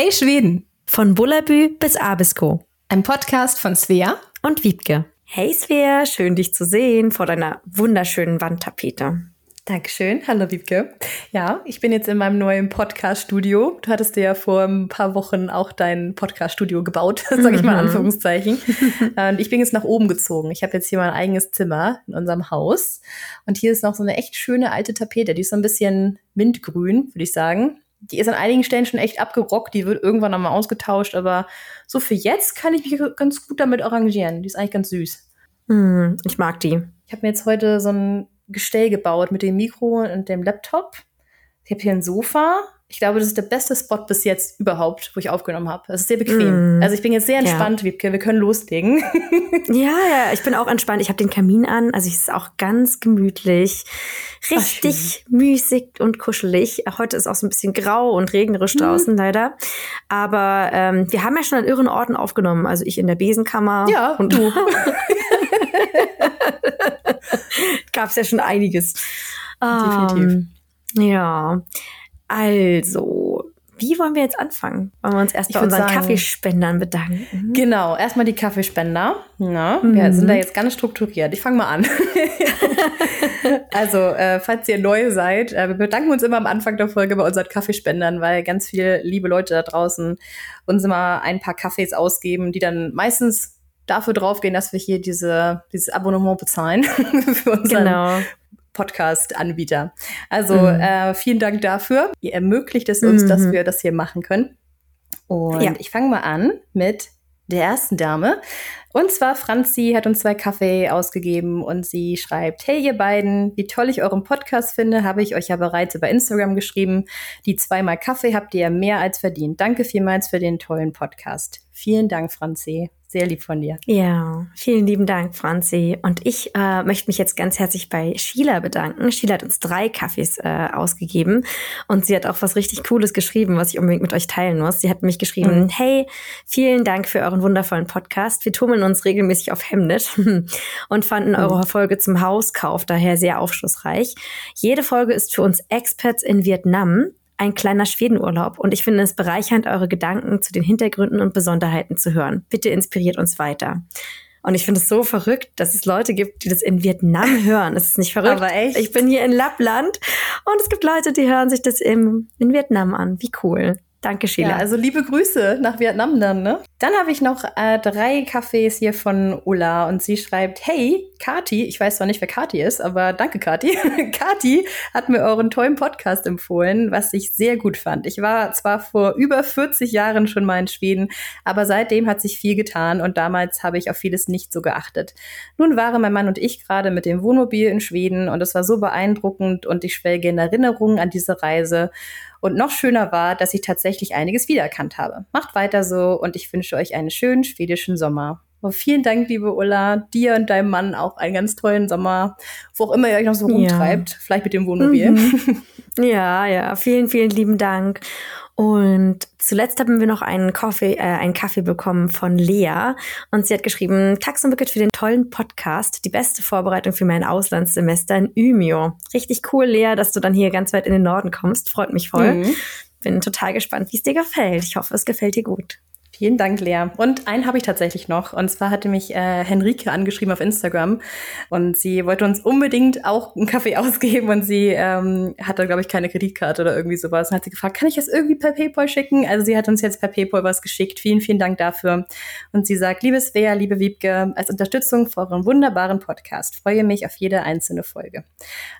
Hey Schweden! Von Bullabü bis Abisko. Ein Podcast von Svea und Wiebke. Hey Svea, schön dich zu sehen vor deiner wunderschönen Wandtapete. Dankeschön. Hallo Wiebke. Ja, ich bin jetzt in meinem neuen Podcast-Studio. Du hattest dir ja vor ein paar Wochen auch dein Podcast-Studio gebaut, sage ich mal in mhm. Anführungszeichen. und ich bin jetzt nach oben gezogen. Ich habe jetzt hier mein eigenes Zimmer in unserem Haus. Und hier ist noch so eine echt schöne alte Tapete. Die ist so ein bisschen mintgrün, würde ich sagen. Die ist an einigen Stellen schon echt abgerockt. Die wird irgendwann nochmal ausgetauscht. Aber so für jetzt kann ich mich ganz gut damit arrangieren. Die ist eigentlich ganz süß. Mm, ich mag die. Ich habe mir jetzt heute so ein Gestell gebaut mit dem Mikro und dem Laptop. Ich habe hier ein Sofa. Ich glaube, das ist der beste Spot bis jetzt überhaupt, wo ich aufgenommen habe. Es ist sehr bequem. Mm. Also ich bin jetzt sehr entspannt, ja. Wiebke. Wir können loslegen. ja, ja, ich bin auch entspannt. Ich habe den Kamin an. Also es ist auch ganz gemütlich. Richtig Ach, müßig und kuschelig. Heute ist auch so ein bisschen grau und regnerisch mhm. draußen leider. Aber ähm, wir haben ja schon an irren Orten aufgenommen. Also ich in der Besenkammer. Ja, und du. Gab es ja schon einiges. Definitiv. Um, ja. Also, wie wollen wir jetzt anfangen? Wollen wir uns erst bei unseren sagen, Kaffeespendern bedanken? Genau, erstmal die Kaffeespender. Na, mhm. Wir sind da jetzt ganz strukturiert. Ich fange mal an. also, äh, falls ihr neu seid, äh, wir bedanken uns immer am Anfang der Folge bei unseren Kaffeespendern, weil ganz viele liebe Leute da draußen uns immer ein paar Kaffees ausgeben, die dann meistens dafür draufgehen, dass wir hier diese, dieses Abonnement bezahlen für unseren genau. Podcast-Anbieter. Also mhm. äh, vielen Dank dafür. Ihr ermöglicht es uns, mhm. dass wir das hier machen können. Und ja. ich fange mal an mit der ersten Dame. Und zwar Franzi hat uns zwei Kaffee ausgegeben und sie schreibt, hey ihr beiden, wie toll ich euren Podcast finde, habe ich euch ja bereits über Instagram geschrieben. Die zweimal Kaffee habt ihr mehr als verdient. Danke vielmals für den tollen Podcast. Vielen Dank, Franzi. Sehr lieb von dir. Ja, vielen lieben Dank, Franzi. Und ich äh, möchte mich jetzt ganz herzlich bei Sheila bedanken. Sheila hat uns drei Kaffees äh, ausgegeben und sie hat auch was richtig Cooles geschrieben, was ich unbedingt mit euch teilen muss. Sie hat mich geschrieben, mhm. hey, vielen Dank für euren wundervollen Podcast. Wir tummeln uns regelmäßig auf Hemnet und fanden mhm. eure Folge zum Hauskauf daher sehr aufschlussreich. Jede Folge ist für uns Experts in Vietnam ein kleiner Schwedenurlaub und ich finde es bereichernd, eure Gedanken zu den Hintergründen und Besonderheiten zu hören. Bitte inspiriert uns weiter. Und ich finde es so verrückt, dass es Leute gibt, die das in Vietnam hören. Es ist nicht verrückt. Aber echt? Ich bin hier in Lappland und es gibt Leute, die hören sich das im, in Vietnam an. Wie cool. Danke, Sheila. Ja, also liebe Grüße nach Vietnam dann, ne? Dann habe ich noch äh, drei Kaffees hier von Ulla und sie schreibt, hey, Kati, ich weiß zwar nicht, wer Kati ist, aber danke, Kati. Kati hat mir euren tollen Podcast empfohlen, was ich sehr gut fand. Ich war zwar vor über 40 Jahren schon mal in Schweden, aber seitdem hat sich viel getan und damals habe ich auf vieles nicht so geachtet. Nun waren mein Mann und ich gerade mit dem Wohnmobil in Schweden und es war so beeindruckend und ich schwelge in Erinnerungen an diese Reise. Und noch schöner war, dass ich tatsächlich einiges wiedererkannt habe. Macht weiter so und ich wünsche euch einen schönen schwedischen Sommer. Oh, vielen Dank, liebe Ulla. Dir und deinem Mann auch einen ganz tollen Sommer, wo auch immer ihr euch noch so rumtreibt. Ja. Vielleicht mit dem Wohnmobil. Mhm. Ja, ja. Vielen, vielen lieben Dank. Und zuletzt haben wir noch einen Kaffee, äh, einen Kaffee bekommen von Lea. Und sie hat geschrieben, Taxenbucket für den tollen Podcast. Die beste Vorbereitung für mein Auslandssemester in Ümio. Richtig cool, Lea, dass du dann hier ganz weit in den Norden kommst. Freut mich voll. Mhm. Bin total gespannt, wie es dir gefällt. Ich hoffe, es gefällt dir gut. Vielen Dank, Lea. Und einen habe ich tatsächlich noch. Und zwar hatte mich äh, Henrike angeschrieben auf Instagram. Und sie wollte uns unbedingt auch einen Kaffee ausgeben. Und sie ähm, hatte, glaube ich, keine Kreditkarte oder irgendwie sowas. Und hat sie gefragt, kann ich das irgendwie per PayPal schicken? Also sie hat uns jetzt per PayPal was geschickt. Vielen, vielen Dank dafür. Und sie sagt, liebe Svea, liebe Wiebke, als Unterstützung für euren wunderbaren Podcast freue mich auf jede einzelne Folge.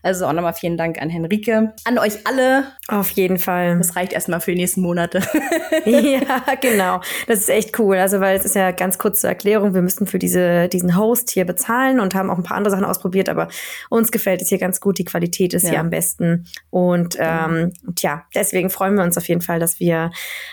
Also auch nochmal vielen Dank an Henrike. An euch alle. Auf jeden Fall. Das reicht erstmal für die nächsten Monate. ja, genau. Das ist echt cool. Also, weil es ist ja ganz kurz zur Erklärung, wir müssten für diese, diesen Host hier bezahlen und haben auch ein paar andere Sachen ausprobiert, aber uns gefällt es hier ganz gut. Die Qualität ist ja. hier am besten. Und ähm, tja, deswegen freuen wir uns auf jeden Fall, dass wir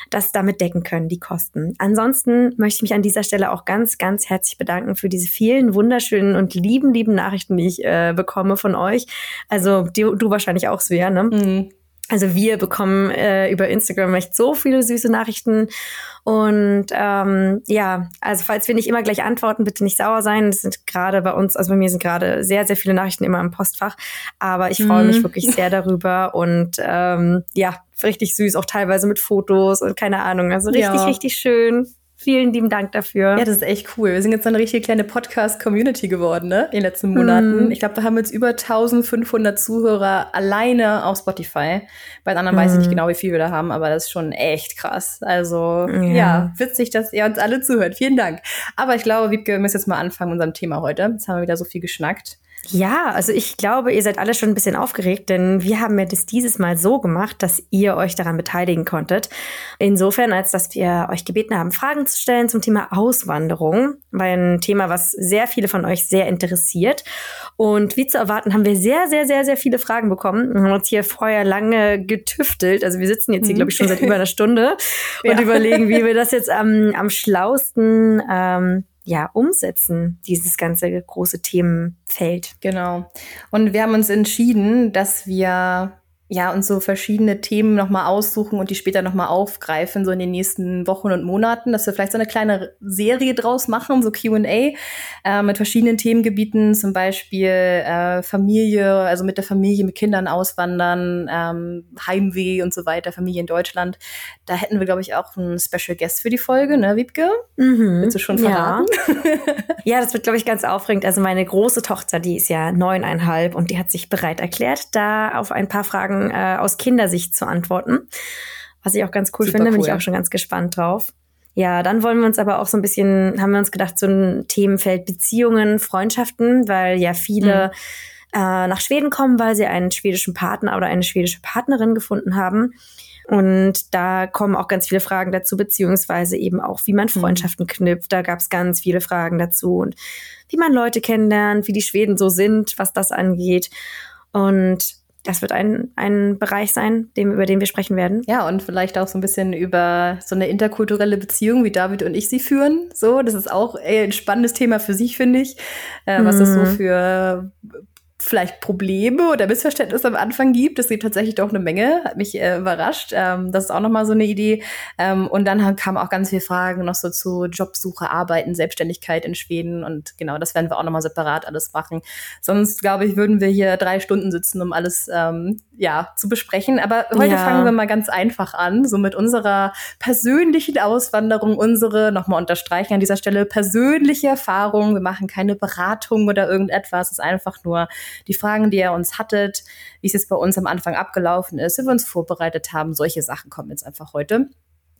das damit decken können, die Kosten. Ansonsten möchte ich mich an dieser Stelle auch ganz, ganz herzlich bedanken für diese vielen wunderschönen und lieben, lieben Nachrichten, die ich äh, bekomme von euch. Also die, du wahrscheinlich auch, Svea, ne? Mhm. Also wir bekommen äh, über Instagram echt so viele süße Nachrichten. Und ähm, ja, also falls wir nicht immer gleich antworten, bitte nicht sauer sein. Das sind gerade bei uns, also bei mir sind gerade sehr, sehr viele Nachrichten immer im Postfach. Aber ich freue mich mhm. wirklich sehr darüber. Und ähm, ja, richtig süß, auch teilweise mit Fotos und keine Ahnung. Also richtig, ja. richtig schön. Vielen lieben Dank dafür. Ja, das ist echt cool. Wir sind jetzt eine richtige kleine Podcast-Community geworden, ne? In den letzten Monaten. Mm. Ich glaube, wir haben jetzt über 1500 Zuhörer alleine auf Spotify. Bei den anderen mm. weiß ich nicht mhm. genau, wie viel wir da haben, aber das ist schon echt krass. Also, ja. ja, witzig, dass ihr uns alle zuhört. Vielen Dank. Aber ich glaube, Wiebke, wir müssen jetzt mal anfangen mit unserem Thema heute. Jetzt haben wir wieder so viel geschnackt. Ja, also ich glaube, ihr seid alle schon ein bisschen aufgeregt, denn wir haben ja das dieses Mal so gemacht, dass ihr euch daran beteiligen konntet. Insofern, als dass wir euch gebeten haben, Fragen zu stellen zum Thema Auswanderung, weil ein Thema, was sehr viele von euch sehr interessiert. Und wie zu erwarten, haben wir sehr, sehr, sehr, sehr viele Fragen bekommen. Wir haben uns hier vorher lange getüftelt. Also wir sitzen jetzt hier, glaube ich, schon seit über einer Stunde und ja. überlegen, wie wir das jetzt am, am schlausten ähm, ja, umsetzen, dieses ganze große Themenfeld. Genau. Und wir haben uns entschieden, dass wir ja, uns so verschiedene Themen nochmal aussuchen und die später nochmal aufgreifen, so in den nächsten Wochen und Monaten, dass wir vielleicht so eine kleine Serie draus machen, so QA, äh, mit verschiedenen Themengebieten, zum Beispiel äh, Familie, also mit der Familie, mit Kindern auswandern, ähm, Heimweh und so weiter, Familie in Deutschland. Da hätten wir, glaube ich, auch einen Special Guest für die Folge, ne, Wiebke? Mhm. Willst du schon verraten? Ja, ja das wird, glaube ich, ganz aufregend. Also meine große Tochter, die ist ja neuneinhalb und die hat sich bereit erklärt, da auf ein paar Fragen Fragen äh, aus Kindersicht zu antworten. Was ich auch ganz cool Super finde, cool. bin ich auch schon ganz gespannt drauf. Ja, dann wollen wir uns aber auch so ein bisschen, haben wir uns gedacht, so ein Themenfeld Beziehungen, Freundschaften, weil ja viele mhm. äh, nach Schweden kommen, weil sie einen schwedischen Partner oder eine schwedische Partnerin gefunden haben. Und da kommen auch ganz viele Fragen dazu, beziehungsweise eben auch, wie man mhm. Freundschaften knüpft. Da gab es ganz viele Fragen dazu und wie man Leute kennenlernt, wie die Schweden so sind, was das angeht. Und das wird ein, ein Bereich sein, dem, über den wir sprechen werden. Ja, und vielleicht auch so ein bisschen über so eine interkulturelle Beziehung, wie David und ich sie führen. So, das ist auch ein spannendes Thema für sich, finde ich. Äh, was mhm. es so für vielleicht Probleme oder Missverständnisse am Anfang gibt. Es gibt tatsächlich doch eine Menge, hat mich äh, überrascht. Ähm, das ist auch nochmal so eine Idee. Ähm, und dann kamen auch ganz viele Fragen noch so zu Jobsuche, Arbeiten, Selbstständigkeit in Schweden. Und genau, das werden wir auch nochmal separat alles machen. Sonst, glaube ich, würden wir hier drei Stunden sitzen, um alles ähm, ja, zu besprechen. Aber heute ja. fangen wir mal ganz einfach an, so mit unserer persönlichen Auswanderung, unsere, nochmal unterstreichen an dieser Stelle, persönliche Erfahrung. Wir machen keine Beratung oder irgendetwas. Es ist einfach nur die Fragen, die ihr uns hattet, wie es jetzt bei uns am Anfang abgelaufen ist, wie wir uns vorbereitet haben. Solche Sachen kommen jetzt einfach heute.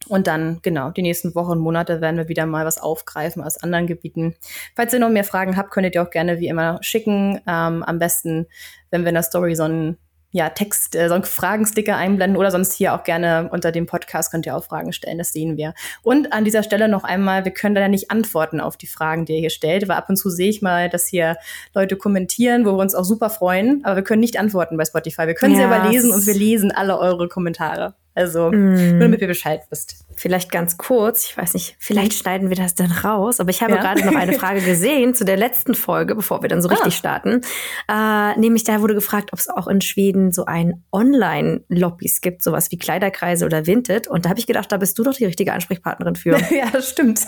Und dann, genau, die nächsten Wochen und Monate werden wir wieder mal was aufgreifen aus anderen Gebieten. Falls ihr noch mehr Fragen habt, könnt ihr auch gerne wie immer schicken. Ähm, am besten, wenn wir in der Story so ein ja, Text, äh, so einen Fragensticker einblenden oder sonst hier auch gerne unter dem Podcast könnt ihr auch Fragen stellen, das sehen wir. Und an dieser Stelle noch einmal, wir können leider nicht antworten auf die Fragen, die ihr hier stellt, weil ab und zu sehe ich mal, dass hier Leute kommentieren, wo wir uns auch super freuen, aber wir können nicht antworten bei Spotify. Wir können ja, sie aber lesen und wir lesen alle eure Kommentare. Also, mm. nur damit ihr Bescheid wisst. Vielleicht ganz kurz, ich weiß nicht, vielleicht schneiden wir das dann raus, aber ich habe ja. gerade noch eine Frage gesehen zu der letzten Folge, bevor wir dann so richtig ah. starten. Äh, nämlich da wurde gefragt, ob es auch in Schweden so ein Online-Lobbys gibt, sowas wie Kleiderkreise oder Vinted. Und da habe ich gedacht, da bist du doch die richtige Ansprechpartnerin für. ja, das stimmt.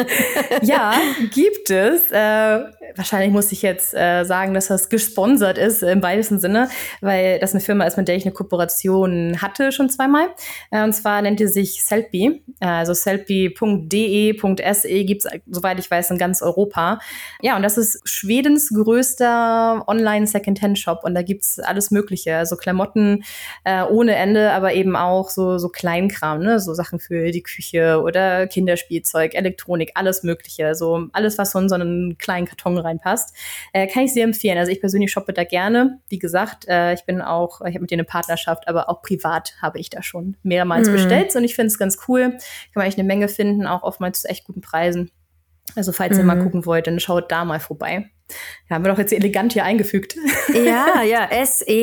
ja, gibt es. Äh, wahrscheinlich muss ich jetzt äh, sagen, dass das gesponsert ist im weitesten Sinne, weil das eine Firma ist, mit der ich eine Kooperation hatte schon zweimal. Äh, und zwar nennt die sich Selfie. Äh, also selfie.de.se gibt es, soweit ich weiß, in ganz Europa. Ja, und das ist Schwedens größter Online-Second-Hand-Shop. Und da gibt es alles Mögliche. Also Klamotten äh, ohne Ende, aber eben auch so, so Kleinkram, ne? so Sachen für die Küche oder Kinderspielzeug, Elektronik, alles Mögliche. Also alles, was so in so einen kleinen Karton reinpasst. Äh, kann ich sehr empfehlen. Also ich persönlich shoppe da gerne. Wie gesagt, äh, ich bin auch, ich habe mit denen eine Partnerschaft, aber auch privat habe ich da schon schon mehrmals mhm. bestellt und ich finde es ganz cool. Kann man echt eine Menge finden, auch oftmals zu echt guten Preisen. Also falls mhm. ihr mal mhm. gucken wollt, dann schaut da mal vorbei. Ja, haben wir doch jetzt elegant hier eingefügt. Ja, ja, S-E-L-L-P-Y.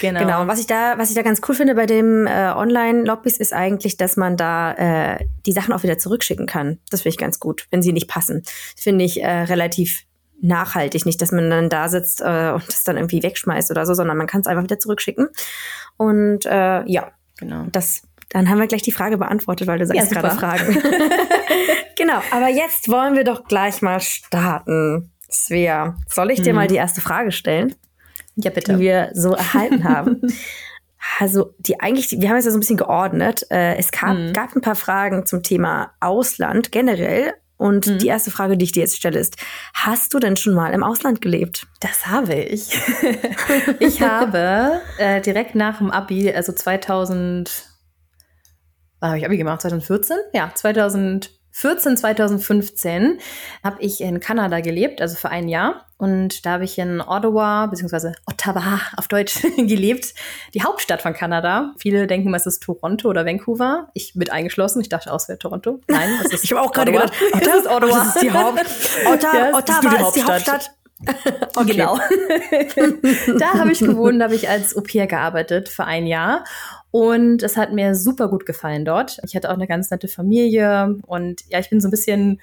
Genau. genau. Und was ich da, was ich da ganz cool finde bei dem äh, Online-Lobbys ist eigentlich, dass man da äh, die Sachen auch wieder zurückschicken kann. Das finde ich ganz gut, wenn sie nicht passen. Finde ich äh, relativ nachhaltig. Nicht, dass man dann da sitzt äh, und das dann irgendwie wegschmeißt oder so, sondern man kann es einfach wieder zurückschicken. Und äh, ja, genau. Das, dann haben wir gleich die Frage beantwortet, weil du sagst ja, gerade Fragen. genau, aber jetzt wollen wir doch gleich mal starten. Svea, soll ich dir hm. mal die erste Frage stellen? Ja, bitte. Die wir so erhalten haben. Also, die eigentlich, wir haben es ja so ein bisschen geordnet. Äh, es gab, hm. gab ein paar Fragen zum Thema Ausland generell. Und mhm. die erste Frage, die ich dir jetzt stelle, ist: Hast du denn schon mal im Ausland gelebt? Das habe ich. ich habe äh, direkt nach dem Abi, also 2000, wann habe ich Abi gemacht? 2014? Ja, 2000. 14, 2015 habe ich in Kanada gelebt, also für ein Jahr. Und da habe ich in Ottawa, beziehungsweise Ottawa auf Deutsch gelebt, die Hauptstadt von Kanada. Viele denken es ist Toronto oder Vancouver. Ich mit eingeschlossen. Ich dachte auch, es wäre Toronto. Nein, es ist Ich habe auch gerade gedacht, Ottawa. Das ist Ottawa. Das ist die Haupt Ottawa, ja, Ottawa ist, die Hauptstadt. Okay. Genau. da habe ich gewohnt, da habe ich als Au-pair gearbeitet für ein Jahr. Und es hat mir super gut gefallen dort. Ich hatte auch eine ganz nette Familie und ja, ich bin so ein bisschen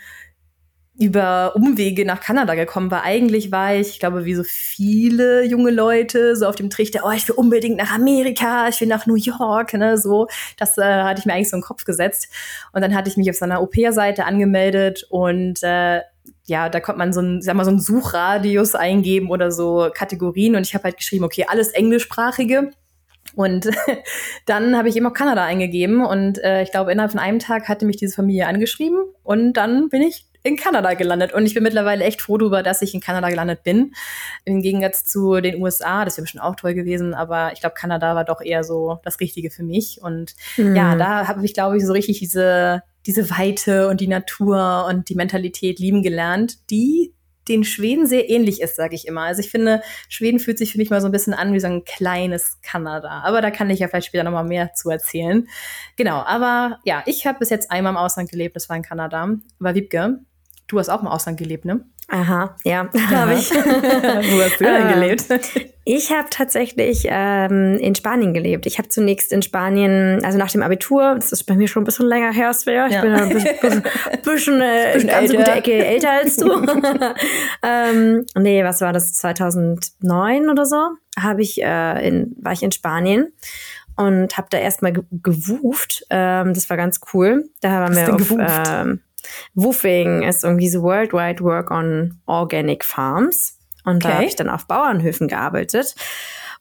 über Umwege nach Kanada gekommen, weil eigentlich war ich, ich glaube, wie so viele junge Leute, so auf dem Trichter, oh, ich will unbedingt nach Amerika, ich will nach New York, ne, so. Das äh, hatte ich mir eigentlich so in den Kopf gesetzt. Und dann hatte ich mich auf seiner Au-pair-Seite angemeldet und äh, ja, da konnte man so ein, sag mal, so einen Suchradius eingeben oder so Kategorien und ich habe halt geschrieben, okay, alles englischsprachige. Und dann habe ich eben auch Kanada eingegeben und äh, ich glaube, innerhalb von einem Tag hatte mich diese Familie angeschrieben und dann bin ich in Kanada gelandet. Und ich bin mittlerweile echt froh darüber, dass ich in Kanada gelandet bin. Im Gegensatz zu den USA, das wäre bestimmt auch toll gewesen, aber ich glaube, Kanada war doch eher so das Richtige für mich. Und mhm. ja, da habe ich, glaube ich, so richtig diese, diese Weite und die Natur und die Mentalität lieben gelernt, die den Schweden sehr ähnlich ist, sage ich immer. Also ich finde, Schweden fühlt sich für mich mal so ein bisschen an wie so ein kleines Kanada. Aber da kann ich ja vielleicht später nochmal mehr zu erzählen. Genau, aber ja, ich habe bis jetzt einmal im Ausland gelebt, das war in Kanada. Aber Wiebke, du hast auch im Ausland gelebt, ne? Aha, ja, habe ich. Wo hast du denn gelebt? Ich habe tatsächlich ähm, in Spanien gelebt. Ich habe zunächst in Spanien, also nach dem Abitur, das ist bei mir schon ein bisschen länger her, Svea. Ich ja. bin ein bisschen, bisschen, bisschen, äh, bisschen ganz gute Ecke älter als du. ähm, nee, was war das? 2009 oder so? Habe ich äh, in, war ich in Spanien und habe da erstmal gewuft. Ähm, das war ganz cool. Da haben wir auf, ähm, Woofing ist irgendwie so Worldwide Work on Organic Farms. Und okay. da habe ich dann auf Bauernhöfen gearbeitet.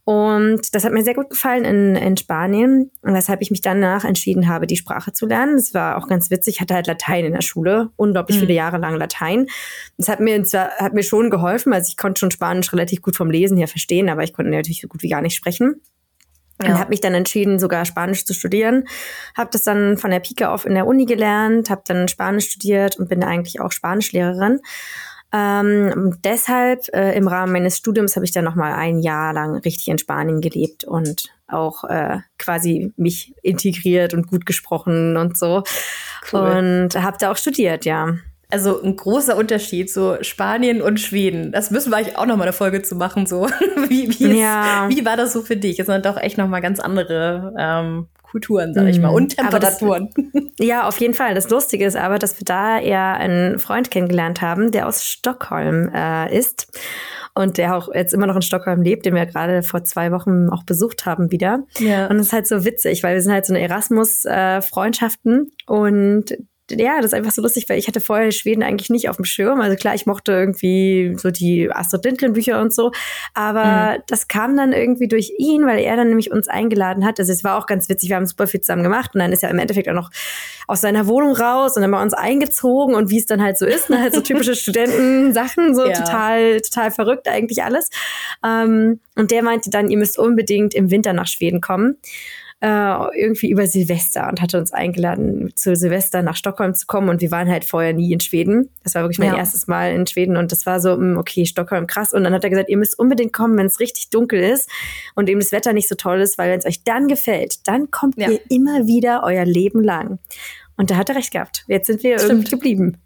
Und das hat mir sehr gut gefallen in, in Spanien, weshalb ich mich danach entschieden habe, die Sprache zu lernen. Das war auch ganz witzig. Ich hatte halt Latein in der Schule, unglaublich mhm. viele Jahre lang Latein. Das hat mir zwar, hat mir schon geholfen, also ich konnte schon Spanisch relativ gut vom Lesen her verstehen, aber ich konnte natürlich so gut wie gar nicht sprechen. Ja. Und habe mich dann entschieden, sogar Spanisch zu studieren. Habe das dann von der Pike auf in der Uni gelernt, habe dann Spanisch studiert und bin eigentlich auch Spanischlehrerin. Ähm, deshalb äh, im Rahmen meines Studiums habe ich dann noch mal ein Jahr lang richtig in Spanien gelebt und auch äh, quasi mich integriert und gut gesprochen und so cool. und habe da auch studiert, ja also ein großer Unterschied, so Spanien und Schweden. Das müssen wir eigentlich auch noch mal eine Folge zu machen, so. wie, wie, ja. ist, wie war das so für dich? Es sind doch echt noch mal ganz andere ähm, Kulturen, sag ich mal, mhm. und Temperaturen. Das, ja, auf jeden Fall. Das Lustige ist aber, dass wir da eher einen Freund kennengelernt haben, der aus Stockholm äh, ist und der auch jetzt immer noch in Stockholm lebt, den wir gerade vor zwei Wochen auch besucht haben wieder. Ja. Und es ist halt so witzig, weil wir sind halt so eine Erasmus-Freundschaften äh, und ja, das ist einfach so lustig, weil ich hatte vorher Schweden eigentlich nicht auf dem Schirm. Also klar, ich mochte irgendwie so die Astrid Lindgren Bücher und so, aber mhm. das kam dann irgendwie durch ihn, weil er dann nämlich uns eingeladen hat. Also es war auch ganz witzig, wir haben super viel zusammen gemacht und dann ist er im Endeffekt auch noch aus seiner Wohnung raus und dann bei uns eingezogen und wie es dann halt so ist, ne? halt so typische Studentensachen, so ja. total, total verrückt eigentlich alles. Ähm, und der meinte dann, ihr müsst unbedingt im Winter nach Schweden kommen äh, irgendwie über Silvester und hatte uns eingeladen, zu Silvester nach Stockholm zu kommen. Und wir waren halt vorher nie in Schweden. Das war wirklich mein ja. erstes Mal in Schweden und das war so, mh, hm, okay, Stockholm, krass. Und dann hat er gesagt, ihr müsst unbedingt kommen, wenn es richtig dunkel ist und eben das Wetter nicht so toll ist, weil wenn es euch dann gefällt, dann kommt ja. ihr immer wieder euer Leben lang. Und da hat er recht gehabt. Jetzt sind wir Stimmt. irgendwie geblieben.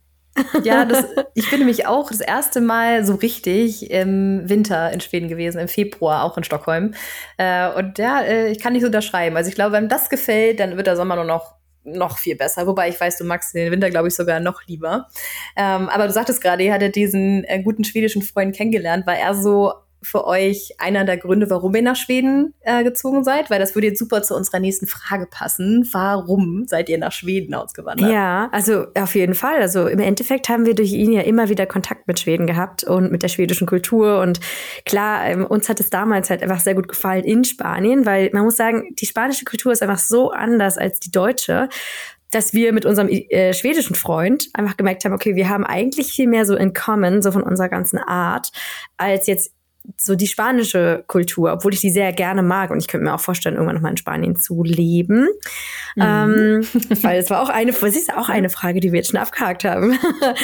Ja, das, ich bin nämlich auch das erste Mal so richtig im Winter in Schweden gewesen, im Februar auch in Stockholm. Äh, und ja, äh, ich kann nicht so unterschreiben. Also ich glaube, wenn das gefällt, dann wird der Sommer nur noch noch viel besser. Wobei ich weiß, du magst den Winter, glaube ich, sogar noch lieber. Ähm, aber du sagtest gerade, ihr hattet diesen äh, guten schwedischen Freund kennengelernt. War er so für euch einer der Gründe, warum ihr nach Schweden äh, gezogen seid? Weil das würde jetzt super zu unserer nächsten Frage passen. Warum seid ihr nach Schweden ausgewandert? Ja, also auf jeden Fall. Also im Endeffekt haben wir durch ihn ja immer wieder Kontakt mit Schweden gehabt und mit der schwedischen Kultur. Und klar, ähm, uns hat es damals halt einfach sehr gut gefallen in Spanien, weil man muss sagen, die spanische Kultur ist einfach so anders als die deutsche dass wir mit unserem äh, schwedischen Freund einfach gemerkt haben, okay, wir haben eigentlich viel mehr so in common, so von unserer ganzen Art, als jetzt so die spanische Kultur, obwohl ich die sehr gerne mag und ich könnte mir auch vorstellen, irgendwann nochmal in Spanien zu leben. Mhm. Ähm, weil es war auch eine, es ist auch eine Frage, die wir jetzt schon abgehakt haben.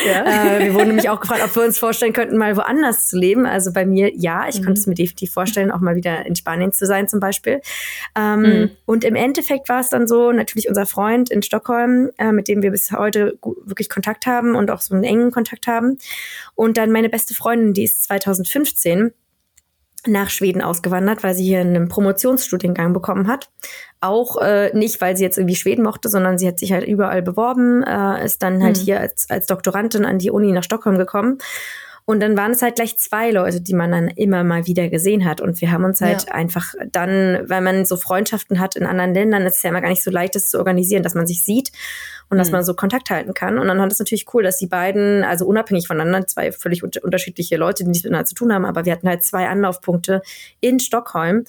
Ja. äh, wir wurden nämlich auch gefragt, ob wir uns vorstellen könnten, mal woanders zu leben. Also bei mir, ja, ich mhm. konnte es mir definitiv vorstellen, auch mal wieder in Spanien zu sein zum Beispiel. Ähm, mhm. Und im Endeffekt war es dann so, natürlich unser Freund in Stockholm, äh, mit dem wir bis heute wirklich Kontakt haben und auch so einen engen Kontakt haben. Und dann meine beste Freundin, die ist 2015 nach Schweden ausgewandert, weil sie hier einen Promotionsstudiengang bekommen hat. Auch äh, nicht, weil sie jetzt irgendwie Schweden mochte, sondern sie hat sich halt überall beworben, äh, ist dann halt mhm. hier als, als Doktorandin an die Uni nach Stockholm gekommen und dann waren es halt gleich zwei Leute, die man dann immer mal wieder gesehen hat. Und wir haben uns halt ja. einfach dann, weil man so Freundschaften hat in anderen Ländern, ist es ja immer gar nicht so leicht, das zu organisieren, dass man sich sieht und mhm. dass man so Kontakt halten kann. Und dann hat es natürlich cool, dass die beiden, also unabhängig voneinander, zwei völlig unterschiedliche Leute, die nichts miteinander zu tun haben, aber wir hatten halt zwei Anlaufpunkte in Stockholm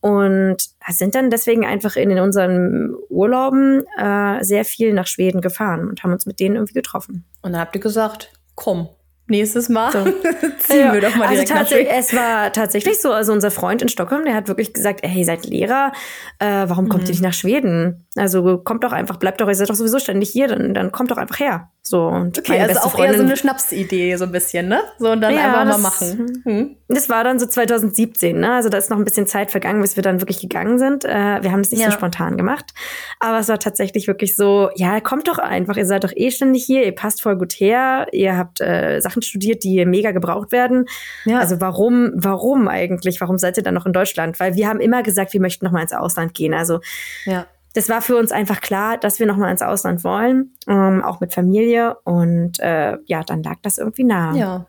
und sind dann deswegen einfach in unseren Urlauben äh, sehr viel nach Schweden gefahren und haben uns mit denen irgendwie getroffen. Und dann habt ihr gesagt, komm, nächstes Mal so. ziehen ja. wir doch mal direkt also Es war tatsächlich so, also unser Freund in Stockholm, der hat wirklich gesagt, hey, ihr seid Lehrer, äh, warum kommt mhm. ihr nicht nach Schweden? Also kommt doch einfach, bleibt doch, ihr seid doch sowieso ständig hier, dann, dann kommt doch einfach her. So, und okay, also auch Freundin, eher so eine Schnapsidee, so ein bisschen, ne? So und dann ja, einfach das, mal machen. Hm. Das war dann so 2017, ne? Also da ist noch ein bisschen Zeit vergangen, bis wir dann wirklich gegangen sind. Äh, wir haben es nicht ja. so spontan gemacht. Aber es war tatsächlich wirklich so, ja, kommt doch einfach, ihr seid doch eh ständig hier, ihr passt voll gut her, ihr habt äh, Sachen studiert, die mega gebraucht werden. Ja. Also warum, warum eigentlich? Warum seid ihr dann noch in Deutschland? Weil wir haben immer gesagt, wir möchten noch mal ins Ausland gehen. Also ja das war für uns einfach klar, dass wir nochmal ins Ausland wollen, ähm, auch mit Familie. Und äh, ja, dann lag das irgendwie nah. Ja.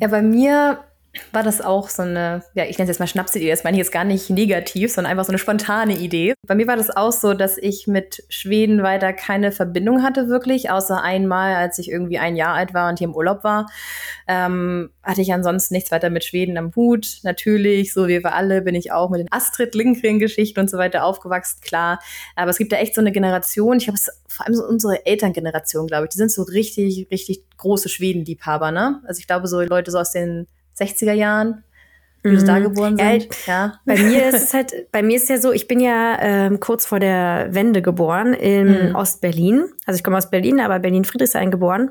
ja, bei mir war das auch so eine, ja, ich nenne es jetzt mal Schnapsidee, das meine ich jetzt gar nicht negativ, sondern einfach so eine spontane Idee. Bei mir war das auch so, dass ich mit Schweden weiter keine Verbindung hatte wirklich, außer einmal, als ich irgendwie ein Jahr alt war und hier im Urlaub war, ähm, hatte ich ansonsten nichts weiter mit Schweden am Hut. Natürlich, so wie wir alle, bin ich auch mit den Astrid Lindgren-Geschichten und so weiter aufgewachsen, klar. Aber es gibt da echt so eine Generation, ich habe es vor allem so unsere Elterngeneration, glaube ich, die sind so richtig, richtig große Schweden-Liebhaber, ne? Also ich glaube, so Leute so aus den 60er Jahren, wie mhm. da geboren sind. Ja, ja, Bei mir ist es halt, bei mir ist es ja so, ich bin ja ähm, kurz vor der Wende geboren in mhm. Ostberlin. Also ich komme aus Berlin, aber Berlin-Friedrichshain geboren.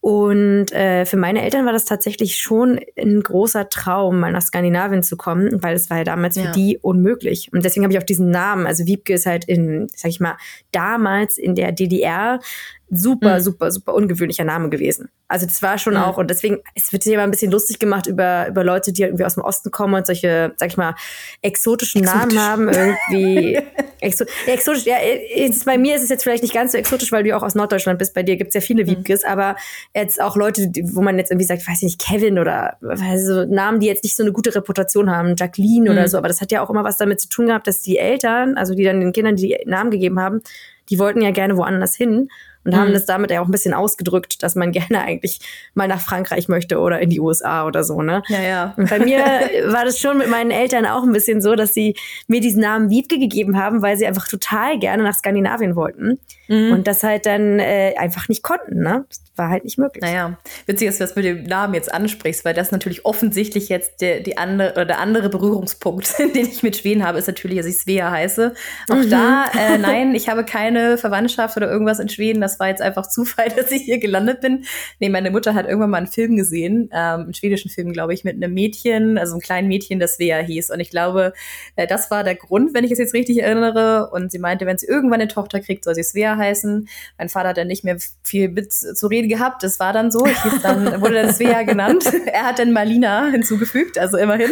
Und äh, für meine Eltern war das tatsächlich schon ein großer Traum, mal nach Skandinavien zu kommen, weil es war ja damals ja. für die unmöglich. Und deswegen habe ich auch diesen Namen. Also Wiebke ist halt in, sag ich mal, damals in der DDR super, mhm. super, super ungewöhnlicher Name gewesen. Also das war schon mhm. auch, und deswegen, es wird sich immer ein bisschen lustig gemacht über, über Leute, die irgendwie aus dem Osten kommen und solche, sag ich mal, exotischen exotisch. Namen haben, irgendwie. exo ja, exotisch, ja, jetzt, bei mir ist es jetzt vielleicht nicht ganz so exotisch, weil du auch aus Norddeutschland bist, bei dir gibt's ja viele mhm. Wiebkes, aber jetzt auch Leute, wo man jetzt irgendwie sagt, weiß ich nicht, Kevin oder also Namen, die jetzt nicht so eine gute Reputation haben, Jacqueline oder mhm. so, aber das hat ja auch immer was damit zu tun gehabt, dass die Eltern, also die dann den Kindern die Namen gegeben haben, die wollten ja gerne woanders hin und mhm. haben das damit ja auch ein bisschen ausgedrückt, dass man gerne eigentlich mal nach Frankreich möchte oder in die USA oder so, ne? Ja, ja. Und bei mir war das schon mit meinen Eltern auch ein bisschen so, dass sie mir diesen Namen Wiebke gegeben haben, weil sie einfach total gerne nach Skandinavien wollten mhm. und das halt dann äh, einfach nicht konnten, ne? Das war halt nicht möglich. Naja, witzig, dass du das mit dem Namen jetzt ansprichst, weil das natürlich offensichtlich jetzt der, die andere, oder der andere Berührungspunkt, den ich mit Schweden habe, ist natürlich, dass ich Svea heiße. Auch mhm. da, äh, nein, ich habe keine Verwandtschaft oder irgendwas in Schweden, das war jetzt einfach Zufall, dass ich hier gelandet bin. Nee, meine Mutter hat irgendwann mal einen Film gesehen, ähm, einen schwedischen Film, glaube ich, mit einem Mädchen, also einem kleinen Mädchen, das Svea hieß. Und ich glaube, äh, das war der Grund, wenn ich es jetzt richtig erinnere. Und sie meinte, wenn sie irgendwann eine Tochter kriegt, soll sie Svea heißen. Mein Vater hat dann nicht mehr viel mit zu reden gehabt. Das war dann so. Ich hieß dann, wurde dann Svea genannt. er hat dann Malina hinzugefügt, also immerhin.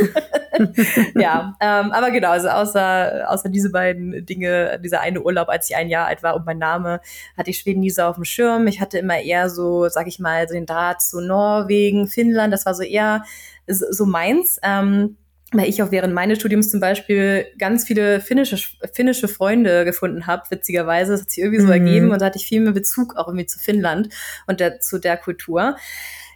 ja, ähm, aber genau, also außer, außer diese beiden Dinge, dieser eine Urlaub, als ich ein Jahr alt war und mein Name, hatte ich Schweden nie so auf dem Schirm. Ich hatte immer eher so, sag ich mal, so den Draht zu Norwegen, Finnland, das war so eher so meins. Ähm, weil ich auch während meines Studiums zum Beispiel ganz viele finnische, finnische Freunde gefunden habe, witzigerweise. Das hat sich irgendwie so mhm. ergeben und da hatte ich viel mehr Bezug auch irgendwie zu Finnland und der, zu der Kultur.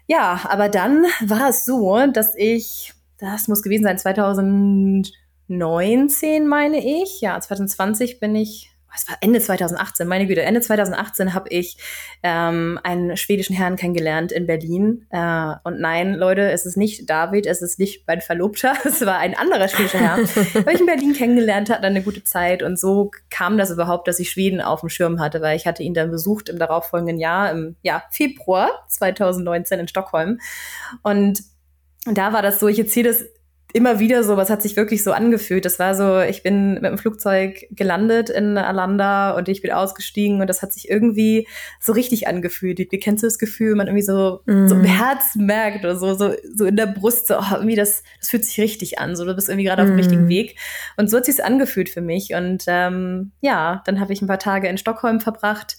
Ja, aber dann war es so, dass ich, das muss gewesen sein, 2019 meine ich, ja, 2020 bin ich es war Ende 2018, meine Güte, Ende 2018 habe ich ähm, einen schwedischen Herrn kennengelernt in Berlin. Äh, und nein, Leute, es ist nicht David, es ist nicht mein Verlobter, es war ein anderer schwedischer Herr. habe ich in Berlin kennengelernt, hatte eine gute Zeit und so kam das überhaupt, dass ich Schweden auf dem Schirm hatte, weil ich hatte ihn dann besucht im darauffolgenden Jahr, im ja, Februar 2019 in Stockholm. Und da war das so, ich erzähle das immer wieder so, was hat sich wirklich so angefühlt. Das war so, ich bin mit dem Flugzeug gelandet in Alanda und ich bin ausgestiegen und das hat sich irgendwie so richtig angefühlt. Wie kennst du das Gefühl, man irgendwie so, mm. so im Herz merkt oder so, so, so in der Brust, so, oh, irgendwie das, das fühlt sich richtig an. So, du bist irgendwie gerade auf dem richtigen Weg. Und so hat sich angefühlt für mich. Und ähm, ja, dann habe ich ein paar Tage in Stockholm verbracht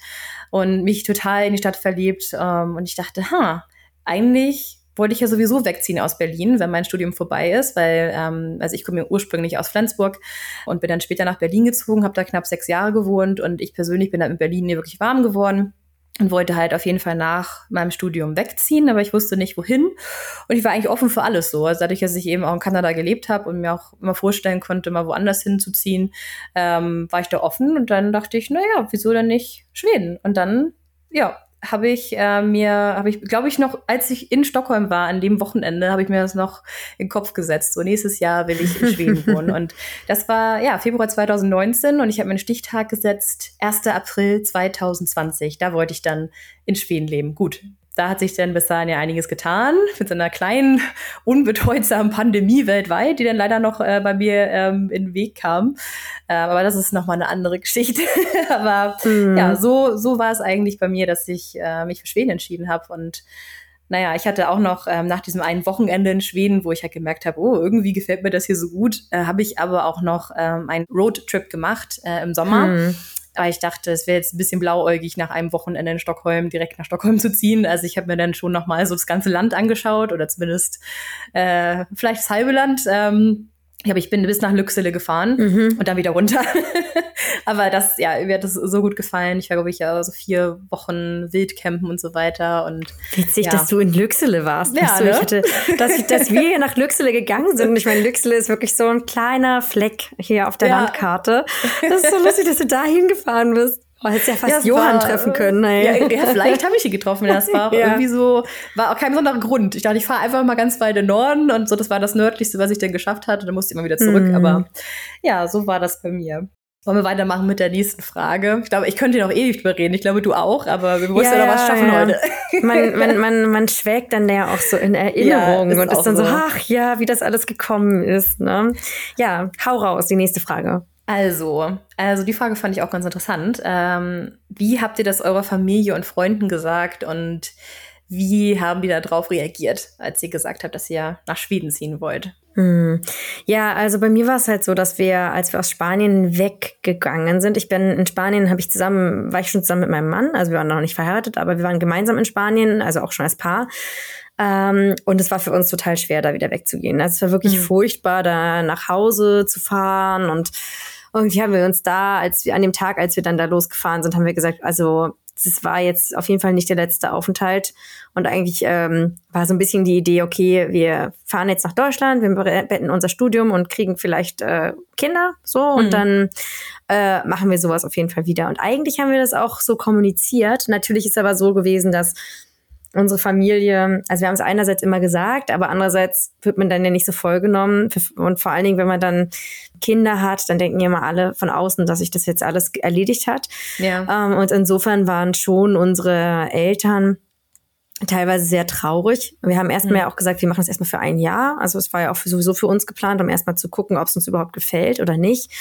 und mich total in die Stadt verliebt. Ähm, und ich dachte, ha, eigentlich wollte ich ja sowieso wegziehen aus Berlin, wenn mein Studium vorbei ist, weil ähm, also ich komme ursprünglich aus Flensburg und bin dann später nach Berlin gezogen, habe da knapp sechs Jahre gewohnt und ich persönlich bin dann in Berlin nie wirklich warm geworden und wollte halt auf jeden Fall nach meinem Studium wegziehen, aber ich wusste nicht wohin und ich war eigentlich offen für alles so. Also dadurch, dass ich eben auch in Kanada gelebt habe und mir auch immer vorstellen konnte, mal woanders hinzuziehen, ähm, war ich da offen und dann dachte ich, naja, wieso denn nicht Schweden? Und dann ja, habe ich äh, mir, habe ich, glaube ich, noch, als ich in Stockholm war, an dem Wochenende, habe ich mir das noch in den Kopf gesetzt. So, nächstes Jahr will ich in Schweden wohnen. Und das war, ja, Februar 2019 und ich habe mir einen Stichtag gesetzt, 1. April 2020. Da wollte ich dann in Schweden leben. Gut, da hat sich dann bis dahin ja einiges getan mit so einer kleinen, unbedeutsamen Pandemie weltweit, die dann leider noch äh, bei mir ähm, in den Weg kam. Äh, aber das ist nochmal eine andere Geschichte. aber mhm. ja, so, so war es eigentlich bei mir, dass ich äh, mich für Schweden entschieden habe. Und naja, ich hatte auch noch ähm, nach diesem einen Wochenende in Schweden, wo ich halt gemerkt habe, oh, irgendwie gefällt mir das hier so gut, äh, habe ich aber auch noch ähm, einen Roadtrip gemacht äh, im Sommer. Mhm. Aber ich dachte, es wäre jetzt ein bisschen blauäugig, nach einem Wochenende in Stockholm direkt nach Stockholm zu ziehen. Also ich habe mir dann schon nochmal so das ganze Land angeschaut oder zumindest äh, vielleicht das halbe Land. Ähm, aber ich bin bis nach Lüxele gefahren mhm. und dann wieder runter. Aber das, ja, mir hat das so gut gefallen. Ich war, glaube ich, ja so vier Wochen Wildcampen und so weiter. Und, Witzig, ja. dass du in Lüxele warst. Ja, ne? ich hatte, dass, ich, dass wir nach Lüxele gegangen sind. Ich meine, Lüxele ist wirklich so ein kleiner Fleck hier auf der ja. Landkarte. Das ist so lustig, dass du da hingefahren bist. Oh, hättest ja fast ja, Johann war, treffen können. Ey. Ja, ja, vielleicht habe ich ihn getroffen. Das war auch ja. irgendwie so, war auch kein besonderer Grund. Ich dachte, ich fahre einfach mal ganz weit in den Norden und so, das war das Nördlichste, was ich dann geschafft hatte. Dann musste ich immer wieder zurück. Mhm. Aber ja, so war das bei mir. Wollen wir weitermachen mit der nächsten Frage? Ich glaube, ich könnte noch ewig drüber reden. Ich glaube, du auch, aber wir müssen ja, ja noch was schaffen ja. heute. Man, man, man, man schwelgt dann ja auch so in Erinnerungen ja, und ist dann so, ach ja, wie das alles gekommen ist. Ne? Ja, hau raus, die nächste Frage. Also, also die Frage fand ich auch ganz interessant. Ähm, wie habt ihr das eurer Familie und Freunden gesagt und wie haben die darauf reagiert, als ihr gesagt habt, dass ihr nach Schweden ziehen wollt? Hm. Ja, also bei mir war es halt so, dass wir, als wir aus Spanien weggegangen sind, ich bin in Spanien, habe ich zusammen, war ich schon zusammen mit meinem Mann, also wir waren noch nicht verheiratet, aber wir waren gemeinsam in Spanien, also auch schon als Paar. Ähm, und es war für uns total schwer, da wieder wegzugehen. Also es war wirklich mhm. furchtbar, da nach Hause zu fahren und irgendwie haben wir uns da, als wir an dem Tag, als wir dann da losgefahren sind, haben wir gesagt, also das war jetzt auf jeden Fall nicht der letzte Aufenthalt. Und eigentlich ähm, war so ein bisschen die Idee, okay, wir fahren jetzt nach Deutschland, wir beenden unser Studium und kriegen vielleicht äh, Kinder, so, und mhm. dann äh, machen wir sowas auf jeden Fall wieder. Und eigentlich haben wir das auch so kommuniziert. Natürlich ist aber so gewesen, dass unsere Familie, also wir haben es einerseits immer gesagt, aber andererseits wird man dann ja nicht so vollgenommen. Und vor allen Dingen, wenn man dann Kinder hat, dann denken ja immer alle von außen, dass sich das jetzt alles erledigt hat. Ja. Ähm, und insofern waren schon unsere Eltern teilweise sehr traurig. Wir haben erstmal mhm. ja auch gesagt, wir machen das erstmal für ein Jahr. Also es war ja auch sowieso für uns geplant, um erstmal zu gucken, ob es uns überhaupt gefällt oder nicht.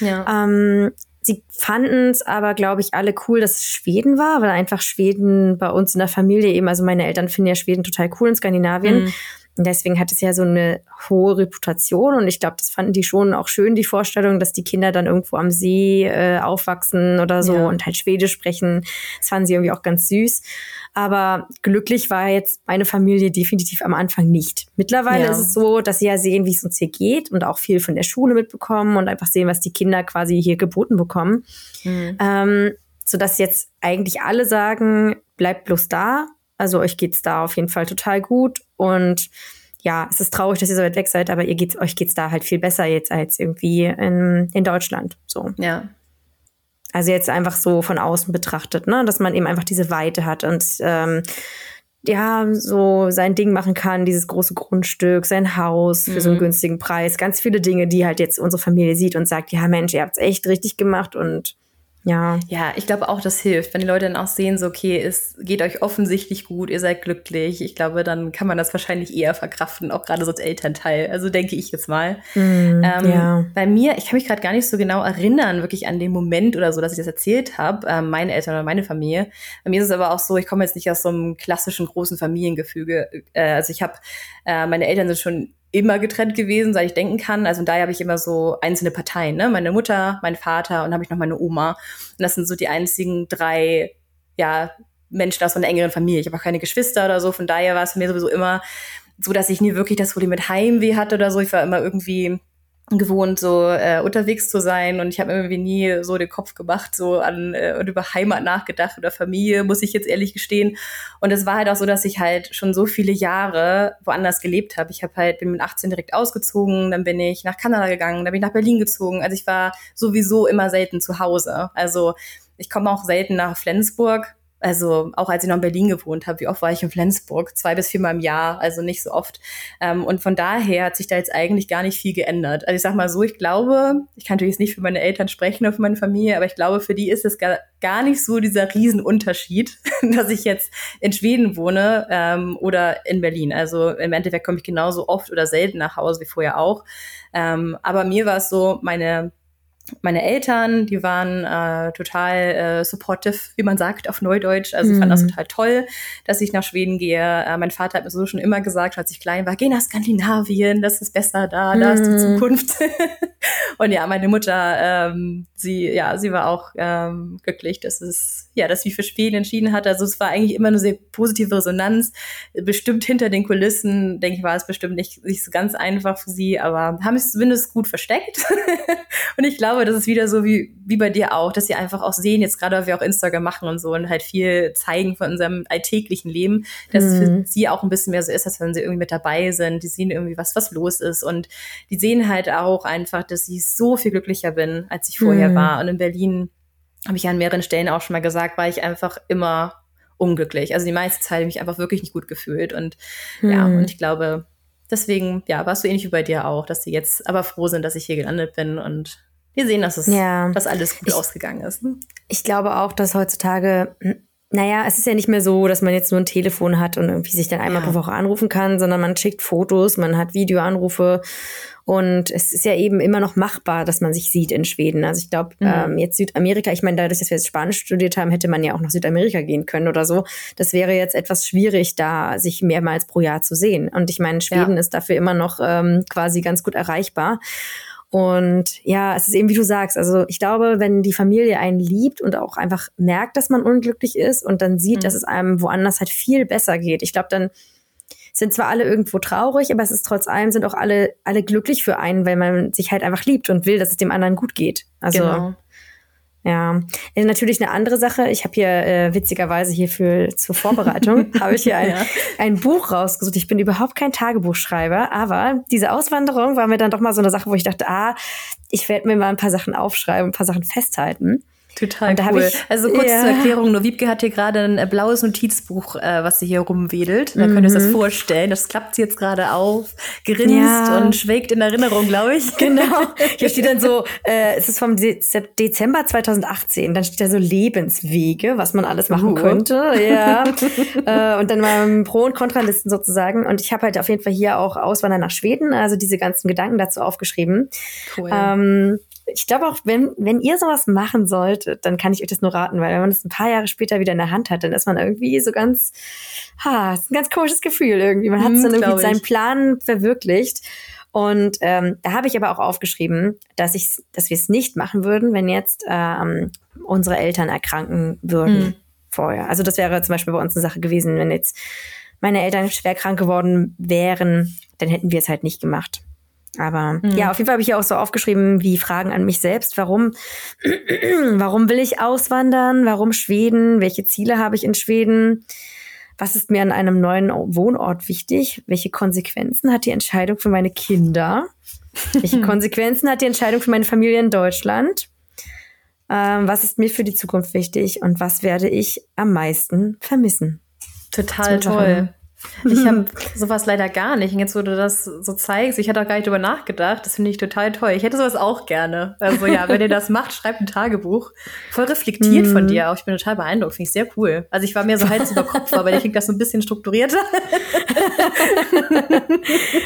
Ja. Ähm, sie fanden es aber, glaube ich, alle cool, dass es Schweden war, weil einfach Schweden bei uns in der Familie eben, also meine Eltern finden ja Schweden total cool in Skandinavien. Mhm. Und deswegen hat es ja so eine hohe Reputation und ich glaube, das fanden die schon auch schön, die Vorstellung, dass die Kinder dann irgendwo am See äh, aufwachsen oder so ja. und halt Schwedisch sprechen. Das fanden sie irgendwie auch ganz süß. Aber glücklich war jetzt meine Familie definitiv am Anfang nicht. Mittlerweile ja. ist es so, dass sie ja sehen, wie es uns hier geht und auch viel von der Schule mitbekommen und einfach sehen, was die Kinder quasi hier geboten bekommen. Mhm. Ähm, sodass jetzt eigentlich alle sagen, bleibt bloß da also euch geht's da auf jeden Fall total gut und ja, es ist traurig, dass ihr so weit weg seid, aber ihr geht's, euch geht's da halt viel besser jetzt als irgendwie in, in Deutschland. So. Ja. Also jetzt einfach so von außen betrachtet, ne, dass man eben einfach diese Weite hat und ähm, ja, so sein Ding machen kann, dieses große Grundstück, sein Haus für mhm. so einen mhm. günstigen Preis, ganz viele Dinge, die halt jetzt unsere Familie sieht und sagt, ja Mensch, ihr habt's echt richtig gemacht und ja. Ja, ich glaube auch, das hilft, wenn die Leute dann auch sehen, so, okay, es geht euch offensichtlich gut, ihr seid glücklich. Ich glaube, dann kann man das wahrscheinlich eher verkraften, auch gerade so als Elternteil. Also denke ich jetzt mal. Mm, ähm, ja. Bei mir, ich kann mich gerade gar nicht so genau erinnern, wirklich an den Moment oder so, dass ich das erzählt habe, äh, meine Eltern oder meine Familie. Bei mir ist es aber auch so, ich komme jetzt nicht aus so einem klassischen großen Familiengefüge. Äh, also ich habe, äh, meine Eltern sind schon immer getrennt gewesen, seit ich denken kann. Also daher habe ich immer so einzelne Parteien, ne? Meine Mutter, mein Vater und habe ich noch meine Oma. Und das sind so die einzigen drei, ja, Menschen aus einer engeren Familie. Ich habe auch keine Geschwister oder so. Von daher war es mir sowieso immer so, dass ich nie wirklich das Problem mit Heimweh hatte oder so. Ich war immer irgendwie gewohnt, so äh, unterwegs zu sein und ich habe irgendwie nie so den Kopf gemacht, so an äh, und über Heimat nachgedacht oder Familie, muss ich jetzt ehrlich gestehen. Und es war halt auch so, dass ich halt schon so viele Jahre woanders gelebt habe. Ich habe halt bin mit 18 direkt ausgezogen, dann bin ich nach Kanada gegangen, dann bin ich nach Berlin gezogen. Also ich war sowieso immer selten zu Hause. Also ich komme auch selten nach Flensburg, also auch als ich noch in Berlin gewohnt habe, wie oft war ich in Flensburg? Zwei bis viermal im Jahr, also nicht so oft. Ähm, und von daher hat sich da jetzt eigentlich gar nicht viel geändert. Also ich sag mal so, ich glaube, ich kann natürlich jetzt nicht für meine Eltern sprechen oder für meine Familie, aber ich glaube, für die ist es gar, gar nicht so dieser Riesenunterschied, dass ich jetzt in Schweden wohne ähm, oder in Berlin. Also im Endeffekt komme ich genauso oft oder selten nach Hause wie vorher auch. Ähm, aber mir war es so, meine meine Eltern, die waren äh, total äh, supportive, wie man sagt, auf Neudeutsch. Also, ich fand das mhm. total toll, dass ich nach Schweden gehe. Äh, mein Vater hat mir so schon immer gesagt, als ich klein war, geh nach Skandinavien, das ist besser da, da ist die mhm. Zukunft. und ja, meine Mutter, ähm, sie, ja, sie war auch ähm, glücklich, dass es, ja, dass sie für Schweden entschieden hat. Also, es war eigentlich immer eine sehr positive Resonanz. Bestimmt hinter den Kulissen, denke ich, war es bestimmt nicht, nicht so ganz einfach für sie, aber haben es zumindest gut versteckt. und ich glaube, glaube, das ist wieder so wie, wie bei dir auch, dass sie einfach auch sehen, jetzt gerade, weil wir auch Instagram machen und so und halt viel zeigen von unserem alltäglichen Leben, dass mhm. es für mhm. sie auch ein bisschen mehr so ist, als wenn sie irgendwie mit dabei sind. Die sehen irgendwie, was, was los ist und die sehen halt auch einfach, dass ich so viel glücklicher bin, als ich vorher mhm. war. Und in Berlin habe ich an mehreren Stellen auch schon mal gesagt, war ich einfach immer unglücklich. Also die meiste Zeit habe ich mich einfach wirklich nicht gut gefühlt und mhm. ja, und ich glaube, deswegen, ja, war es so ähnlich wie bei dir auch, dass sie jetzt aber froh sind, dass ich hier gelandet bin und wir sehen, dass es, ja. dass alles gut ich, ausgegangen ist. Ne? Ich glaube auch, dass heutzutage, naja, es ist ja nicht mehr so, dass man jetzt nur ein Telefon hat und irgendwie sich dann einmal ja. pro Woche anrufen kann, sondern man schickt Fotos, man hat Videoanrufe und es ist ja eben immer noch machbar, dass man sich sieht in Schweden. Also ich glaube, mhm. ähm, jetzt Südamerika, ich meine, dadurch, dass wir jetzt Spanisch studiert haben, hätte man ja auch nach Südamerika gehen können oder so. Das wäre jetzt etwas schwierig, da sich mehrmals pro Jahr zu sehen. Und ich meine, Schweden ja. ist dafür immer noch ähm, quasi ganz gut erreichbar. Und ja, es ist eben wie du sagst, also ich glaube, wenn die Familie einen liebt und auch einfach merkt, dass man unglücklich ist und dann sieht, mhm. dass es einem woanders halt viel besser geht, ich glaube, dann sind zwar alle irgendwo traurig, aber es ist trotz allem sind auch alle alle glücklich für einen, weil man sich halt einfach liebt und will, dass es dem anderen gut geht. Also genau. Ja, äh, natürlich eine andere Sache. Ich habe hier äh, witzigerweise hier für zur Vorbereitung habe ich hier ein, ja. ein Buch rausgesucht. Ich bin überhaupt kein Tagebuchschreiber, aber diese Auswanderung war mir dann doch mal so eine Sache, wo ich dachte, ah, ich werde mir mal ein paar Sachen aufschreiben, ein paar Sachen festhalten. Total cool. Ich, also kurz ja. zur Erklärung, nur Wiebke hat hier gerade ein äh, blaues Notizbuch, äh, was sie hier rumwedelt. Da mhm. könnt ihr euch das mhm. vorstellen. Das klappt sie jetzt gerade auf, grinst ja. und schwelgt in Erinnerung, glaube ich. Genau. Hier steht dann so, äh, es ist vom De Dezember 2018. Dann steht da so Lebenswege, was man alles machen uh. könnte. Ja. äh, und dann mal Pro- und Kontralisten sozusagen. Und ich habe halt auf jeden Fall hier auch Auswandern nach Schweden, also diese ganzen Gedanken dazu aufgeschrieben. Cool. Ähm, ich glaube auch, wenn, wenn ihr sowas machen solltet, dann kann ich euch das nur raten, weil wenn man das ein paar Jahre später wieder in der Hand hat, dann ist man irgendwie so ganz, ha, ist ein ganz komisches Gefühl irgendwie. Man hat hm, dann irgendwie seinen Plan verwirklicht. Und ähm, da habe ich aber auch aufgeschrieben, dass ich, dass wir es nicht machen würden, wenn jetzt ähm, unsere Eltern erkranken würden mhm. vorher. Also das wäre zum Beispiel bei uns eine Sache gewesen, wenn jetzt meine Eltern schwer krank geworden wären, dann hätten wir es halt nicht gemacht. Aber mhm. ja, auf jeden Fall habe ich ja auch so aufgeschrieben wie Fragen an mich selbst. Warum, warum will ich auswandern? Warum Schweden? Welche Ziele habe ich in Schweden? Was ist mir an einem neuen Wohnort wichtig? Welche Konsequenzen hat die Entscheidung für meine Kinder? Welche Konsequenzen hat die Entscheidung für meine Familie in Deutschland? Ähm, was ist mir für die Zukunft wichtig und was werde ich am meisten vermissen? Total toll. Ich habe sowas leider gar nicht. Und jetzt, wo du das so zeigst, ich hatte auch gar nicht drüber nachgedacht. Das finde ich total toll. Ich hätte sowas auch gerne. Also ja, wenn ihr das macht, schreibt ein Tagebuch. Voll reflektiert von mhm. dir auch. Ich bin total beeindruckt. Finde ich sehr cool. Also ich war mir so Hals über Kopf, aber der klingt das so ein bisschen strukturierter.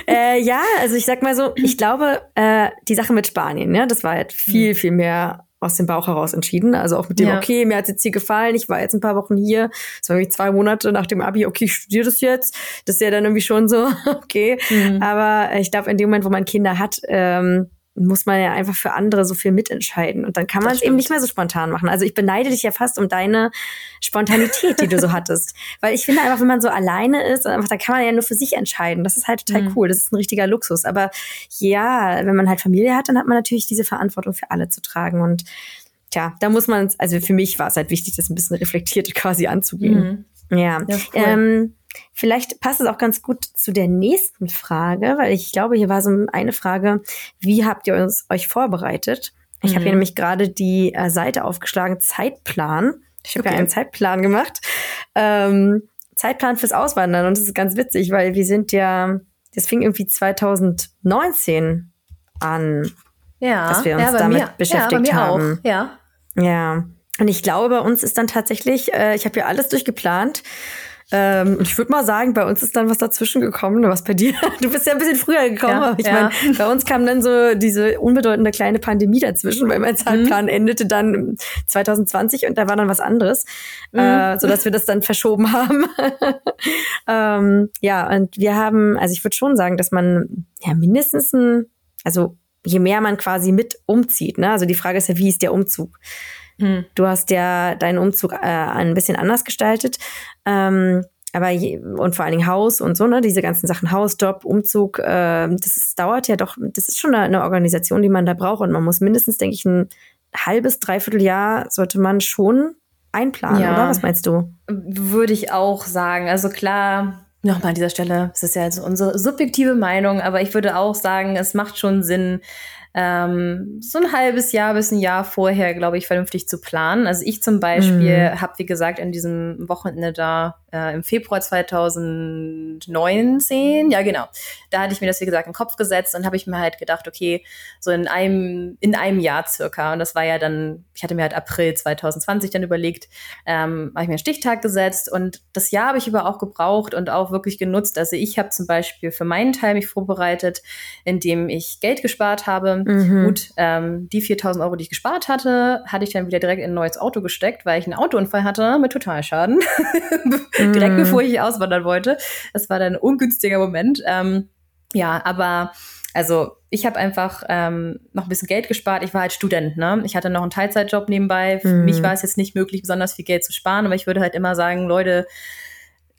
äh, ja, also ich sag mal so, ich glaube, äh, die Sache mit Spanien, ne, das war halt viel, viel mehr aus dem Bauch heraus entschieden. Also auch mit dem, ja. okay, mir hat jetzt hier gefallen, ich war jetzt ein paar Wochen hier, es war irgendwie zwei Monate nach dem Abi, okay, ich studiere das jetzt. Das ist ja dann irgendwie schon so, okay. Mhm. Aber ich glaube, in dem Moment, wo man Kinder hat, ähm, muss man ja einfach für andere so viel mitentscheiden. Und dann kann man es eben nicht mehr so spontan machen. Also ich beneide dich ja fast um deine Spontanität, die du so hattest. Weil ich finde einfach, wenn man so alleine ist, einfach, da kann man ja nur für sich entscheiden. Das ist halt total mhm. cool. Das ist ein richtiger Luxus. Aber ja, wenn man halt Familie hat, dann hat man natürlich diese Verantwortung für alle zu tragen. Und tja, da muss man, also für mich war es halt wichtig, das ein bisschen reflektiert quasi anzugehen. Mhm. Ja. ja cool. ähm, Vielleicht passt es auch ganz gut zu der nächsten Frage, weil ich glaube, hier war so eine Frage, wie habt ihr uns, euch vorbereitet? Ich mhm. habe hier nämlich gerade die äh, Seite aufgeschlagen, Zeitplan. Ich habe okay. ja einen Zeitplan gemacht. Ähm, Zeitplan fürs Auswandern. Und das ist ganz witzig, weil wir sind ja, das fing irgendwie 2019 an, ja, dass wir uns ja, damit mir, beschäftigt ja, haben. Auch. Ja. Ja. Und ich glaube, bei uns ist dann tatsächlich, äh, ich habe ja alles durchgeplant. Ähm, und ich würde mal sagen, bei uns ist dann was dazwischen gekommen. Was bei dir? Du bist ja ein bisschen früher gekommen. Ja, aber ich ja. meine, bei uns kam dann so diese unbedeutende kleine Pandemie dazwischen, weil mein Zeitplan mhm. endete dann 2020 und da war dann was anderes, mhm. äh, so dass wir das dann verschoben haben. ähm, ja, und wir haben, also ich würde schon sagen, dass man ja mindestens ein, also je mehr man quasi mit umzieht, ne? Also die Frage ist ja, wie ist der Umzug? Hm. Du hast ja deinen Umzug äh, ein bisschen anders gestaltet. Ähm, aber je, und vor allen Dingen Haus und so, ne, diese ganzen Sachen, Haus, Job, Umzug, äh, das ist, dauert ja doch, das ist schon eine, eine, Organisation, die man da braucht. Und man muss mindestens, denke ich, ein halbes, dreiviertel Jahr sollte man schon einplanen, ja. oder? Was meinst du? Würde ich auch sagen. Also klar, nochmal an dieser Stelle, es ist ja also unsere subjektive Meinung, aber ich würde auch sagen, es macht schon Sinn, ähm, so ein halbes Jahr bis ein Jahr vorher, glaube ich, vernünftig zu planen. Also ich zum Beispiel mhm. habe, wie gesagt, in diesem Wochenende da äh, im Februar 2019, ja genau, da hatte ich mir das, wie gesagt, in den Kopf gesetzt und habe ich mir halt gedacht, okay, so in einem, in einem Jahr circa, und das war ja dann, ich hatte mir halt April 2020 dann überlegt, ähm, habe ich mir einen Stichtag gesetzt und das Jahr habe ich aber auch gebraucht und auch wirklich genutzt. Also ich habe zum Beispiel für meinen Teil mich vorbereitet, indem ich Geld gespart habe Mhm. Gut, ähm, die 4000 Euro, die ich gespart hatte, hatte ich dann wieder direkt in ein neues Auto gesteckt, weil ich einen Autounfall hatte mit Totalschaden. mhm. direkt bevor ich auswandern wollte. Das war dann ein ungünstiger Moment. Ähm, ja, aber also ich habe einfach ähm, noch ein bisschen Geld gespart. Ich war halt Student, ne? Ich hatte noch einen Teilzeitjob nebenbei. Für mhm. mich war es jetzt nicht möglich, besonders viel Geld zu sparen, aber ich würde halt immer sagen, Leute,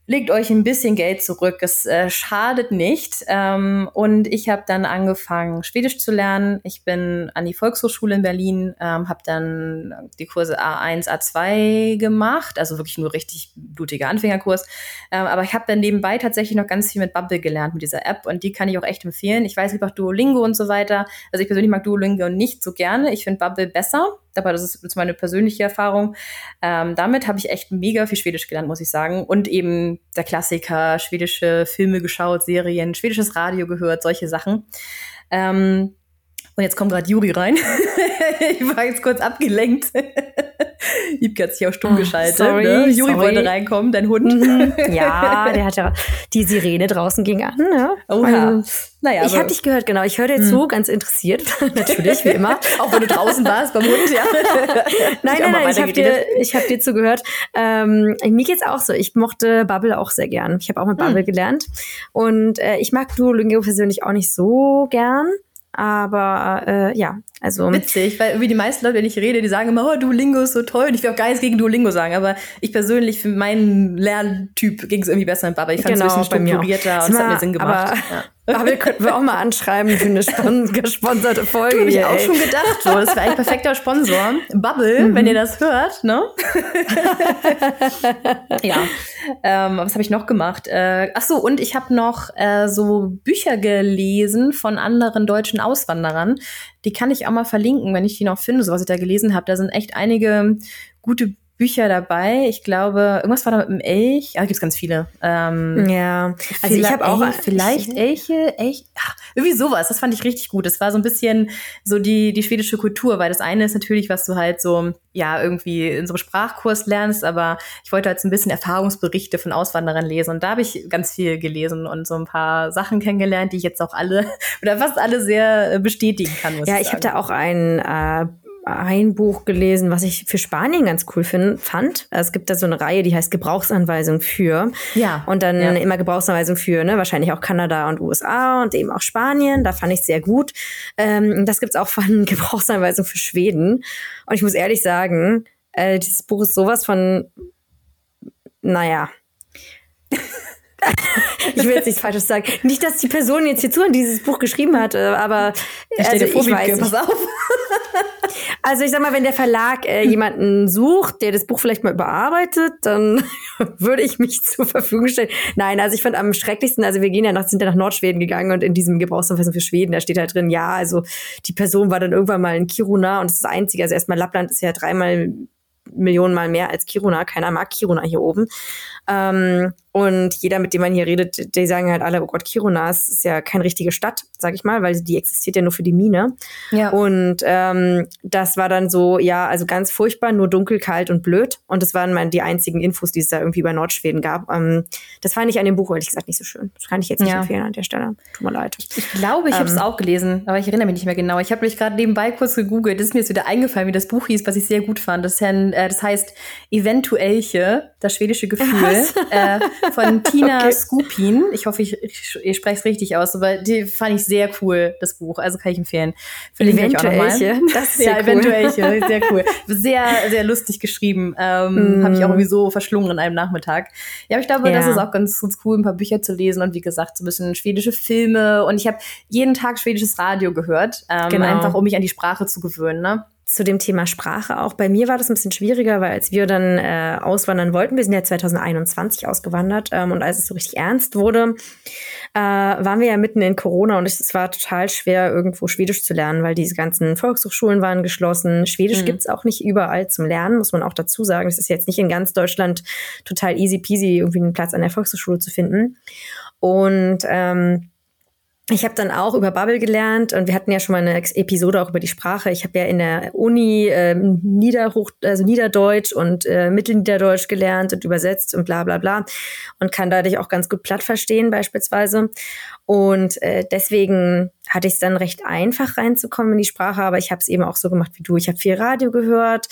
legt euch ein bisschen Geld zurück. Es äh, schadet nicht. Ähm, und ich habe dann angefangen, Schwedisch zu lernen. Ich bin an die Volkshochschule in Berlin, ähm, habe dann die Kurse A1, A2 gemacht, also wirklich nur richtig blutiger Anfängerkurs. Ähm, aber ich habe dann nebenbei tatsächlich noch ganz viel mit Bubble gelernt, mit dieser App. Und die kann ich auch echt empfehlen. Ich weiß, gibt auch Duolingo und so weiter. Also ich persönlich mag Duolingo nicht so gerne. Ich finde Bubble besser aber das ist meine persönliche Erfahrung. Ähm, damit habe ich echt mega viel Schwedisch gelernt, muss ich sagen. Und eben der Klassiker, schwedische Filme geschaut, Serien, schwedisches Radio gehört, solche Sachen. Ähm, und jetzt kommt gerade Juri rein. ich war jetzt kurz abgelenkt. Ibke hat sich auch stumm oh, geschaltet. Sorry, ne? Juri sorry. wollte reinkommen, dein Hund. Mhm. Ja, der hat ja die Sirene draußen ging an. Ja. Oh ja. naja, ich habe dich gehört, genau. Ich höre dir zu, hm. ganz interessiert. Natürlich, wie immer. auch wenn du draußen warst beim Hund, ja. nein, nein, nein, ich habe dir, ich hab dir zugehört. Ähm, mir geht's auch so. Ich mochte Bubble auch sehr gern. Ich habe auch mit Bubble hm. gelernt. Und äh, ich mag Duolingo persönlich auch nicht so gern. Aber äh, ja, also. Witzig, weil wie die meisten Leute, wenn ich rede, die sagen immer, oh, Duolingo ist so toll. Und ich will auch gar nichts gegen Duolingo sagen, aber ich persönlich, für meinen Lerntyp ging es irgendwie besser mit Baba. Ich fand es genau, ein bisschen strukturierter und es hat mir Sinn gemacht. Aber, ja. Bubble könnten wir auch mal anschreiben für eine spon gesponserte Folge. Habe ich auch schon gedacht. So, das wäre eigentlich perfekter Sponsor. Bubble, mhm. wenn ihr das hört, ne? ja. Ähm, was habe ich noch gemacht? Äh, ach so, und ich habe noch äh, so Bücher gelesen von anderen deutschen Auswanderern. Die kann ich auch mal verlinken, wenn ich die noch finde, so was ich da gelesen habe. Da sind echt einige gute Bücher dabei. Ich glaube, irgendwas war da mit dem Elch. Ja, gibt's ganz viele. Ähm, ja, also ich habe auch vielleicht Elche, Elch, ach, irgendwie sowas. Das fand ich richtig gut. Das war so ein bisschen so die die schwedische Kultur, weil das eine ist natürlich, was du halt so ja irgendwie in so einem Sprachkurs lernst, aber ich wollte halt so ein bisschen Erfahrungsberichte von Auswanderern lesen und da habe ich ganz viel gelesen und so ein paar Sachen kennengelernt, die ich jetzt auch alle oder fast alle sehr bestätigen kann. Muss ja, ich, habe da auch ein äh, ein Buch gelesen, was ich für Spanien ganz cool find, fand. Es gibt da so eine Reihe, die heißt Gebrauchsanweisung für. Ja. Und dann ja. immer Gebrauchsanweisung für, ne, wahrscheinlich auch Kanada und USA und eben auch Spanien. Da fand ich sehr gut. Ähm, das gibt's auch von Gebrauchsanweisung für Schweden. Und ich muss ehrlich sagen, äh, dieses Buch ist sowas von, naja. ich will jetzt nichts Falsches sagen. Nicht, dass die Person jetzt hier zu und dieses Buch geschrieben hat, äh, aber ich, also, ich weiß pass auf. Also ich sag mal, wenn der Verlag äh, jemanden sucht, der das Buch vielleicht mal überarbeitet, dann würde ich mich zur Verfügung stellen. Nein, also ich fand am schrecklichsten, also wir gehen ja nach, sind ja nach Nordschweden gegangen und in diesem Gebrauchsanweisung für Schweden, da steht halt drin, ja, also die Person war dann irgendwann mal in Kiruna und das ist das Einzige. Also erstmal Lappland ist ja dreimal Millionen Mal mehr als Kiruna. Keiner mag Kiruna hier oben. Ähm, und jeder, mit dem man hier redet, die sagen halt alle, oh Gott, Kiruna ist ja keine richtige Stadt, sag ich mal, weil die existiert ja nur für die Mine. Ja. Und ähm, das war dann so, ja, also ganz furchtbar, nur dunkel, kalt und blöd. Und das waren mal die einzigen Infos, die es da irgendwie bei Nordschweden gab. Ähm, das fand ich an dem Buch ehrlich gesagt nicht so schön. Das kann ich jetzt nicht ja. empfehlen an der Stelle. Tut mir leid. Ich glaube, ich ähm, habe es auch gelesen, aber ich erinnere mich nicht mehr genau. Ich habe mich gerade nebenbei kurz gegoogelt. Das ist mir jetzt wieder eingefallen, wie das Buch hieß, was ich sehr gut fand. Das, äh, das heißt Eventuelche, das schwedische Gefühl. äh, von Tina okay. Skupin. Ich hoffe, ich, ich, ich spreche es richtig aus, aber die fand ich sehr cool, das Buch. Also kann ich empfehlen. Verlinke ich auch nochmal. Das ist ja, eventuell. Sehr cool. Sehr, sehr lustig geschrieben. Ähm, mm. Habe ich auch irgendwie so verschlungen an einem Nachmittag. Ja, aber ich glaube, ja. das ist auch ganz, ganz cool, ein paar Bücher zu lesen und wie gesagt, so ein bisschen schwedische Filme. Und ich habe jeden Tag schwedisches Radio gehört, ähm, genau. einfach um mich an die Sprache zu gewöhnen. Ne? Zu dem Thema Sprache auch. Bei mir war das ein bisschen schwieriger, weil als wir dann äh, auswandern wollten, wir sind ja 2021 ausgewandert ähm, und als es so richtig ernst wurde, äh, waren wir ja mitten in Corona und es war total schwer, irgendwo Schwedisch zu lernen, weil diese ganzen Volkshochschulen waren geschlossen. Schwedisch mhm. gibt's auch nicht überall zum Lernen, muss man auch dazu sagen. Es ist jetzt nicht in ganz Deutschland total easy peasy, irgendwie einen Platz an der Volkshochschule zu finden. Und ähm, ich habe dann auch über Bubble gelernt und wir hatten ja schon mal eine Episode auch über die Sprache. Ich habe ja in der Uni äh, Niederhoch, also Niederdeutsch und äh, Mittelniederdeutsch gelernt und übersetzt und bla bla bla und kann dadurch auch ganz gut platt verstehen beispielsweise. Und äh, deswegen hatte ich es dann recht einfach reinzukommen in die Sprache, aber ich habe es eben auch so gemacht wie du. Ich habe viel Radio gehört,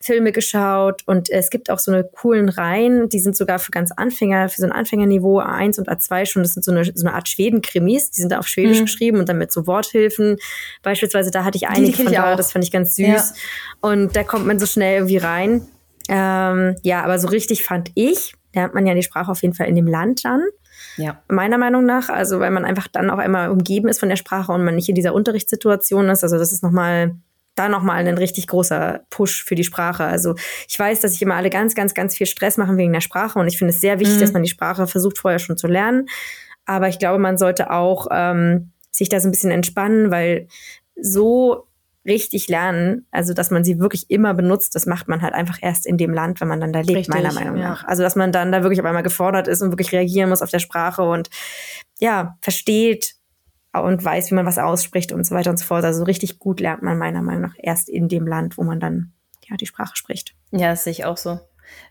Filme geschaut und es gibt auch so eine coolen Reihen, die sind sogar für ganz Anfänger, für so ein Anfängerniveau A1 und A2 schon, das sind so eine, so eine Art Schweden-Krimis, die sind da auf Schwedisch mhm. geschrieben und dann mit so Worthilfen. Beispielsweise, da hatte ich einige die, die von da, das fand ich ganz süß. Ja. Und da kommt man so schnell irgendwie rein. Ähm, ja, aber so richtig fand ich, lernt man ja die Sprache auf jeden Fall in dem Land dann. Ja. Meiner Meinung nach, also weil man einfach dann auch einmal umgeben ist von der Sprache und man nicht in dieser Unterrichtssituation ist. Also das ist nochmal da nochmal ein richtig großer Push für die Sprache. Also ich weiß, dass ich immer alle ganz, ganz, ganz viel Stress machen wegen der Sprache und ich finde es sehr wichtig, mhm. dass man die Sprache versucht vorher schon zu lernen. Aber ich glaube, man sollte auch ähm, sich da so ein bisschen entspannen, weil so richtig lernen, also dass man sie wirklich immer benutzt, das macht man halt einfach erst in dem Land, wenn man dann da lebt, richtig, meiner Meinung ja. nach. Also dass man dann da wirklich auf einmal gefordert ist und wirklich reagieren muss auf der Sprache und ja, versteht und weiß, wie man was ausspricht und so weiter und so fort. Also richtig gut lernt man meiner Meinung nach erst in dem Land, wo man dann ja die Sprache spricht. Ja, das sehe ich auch so.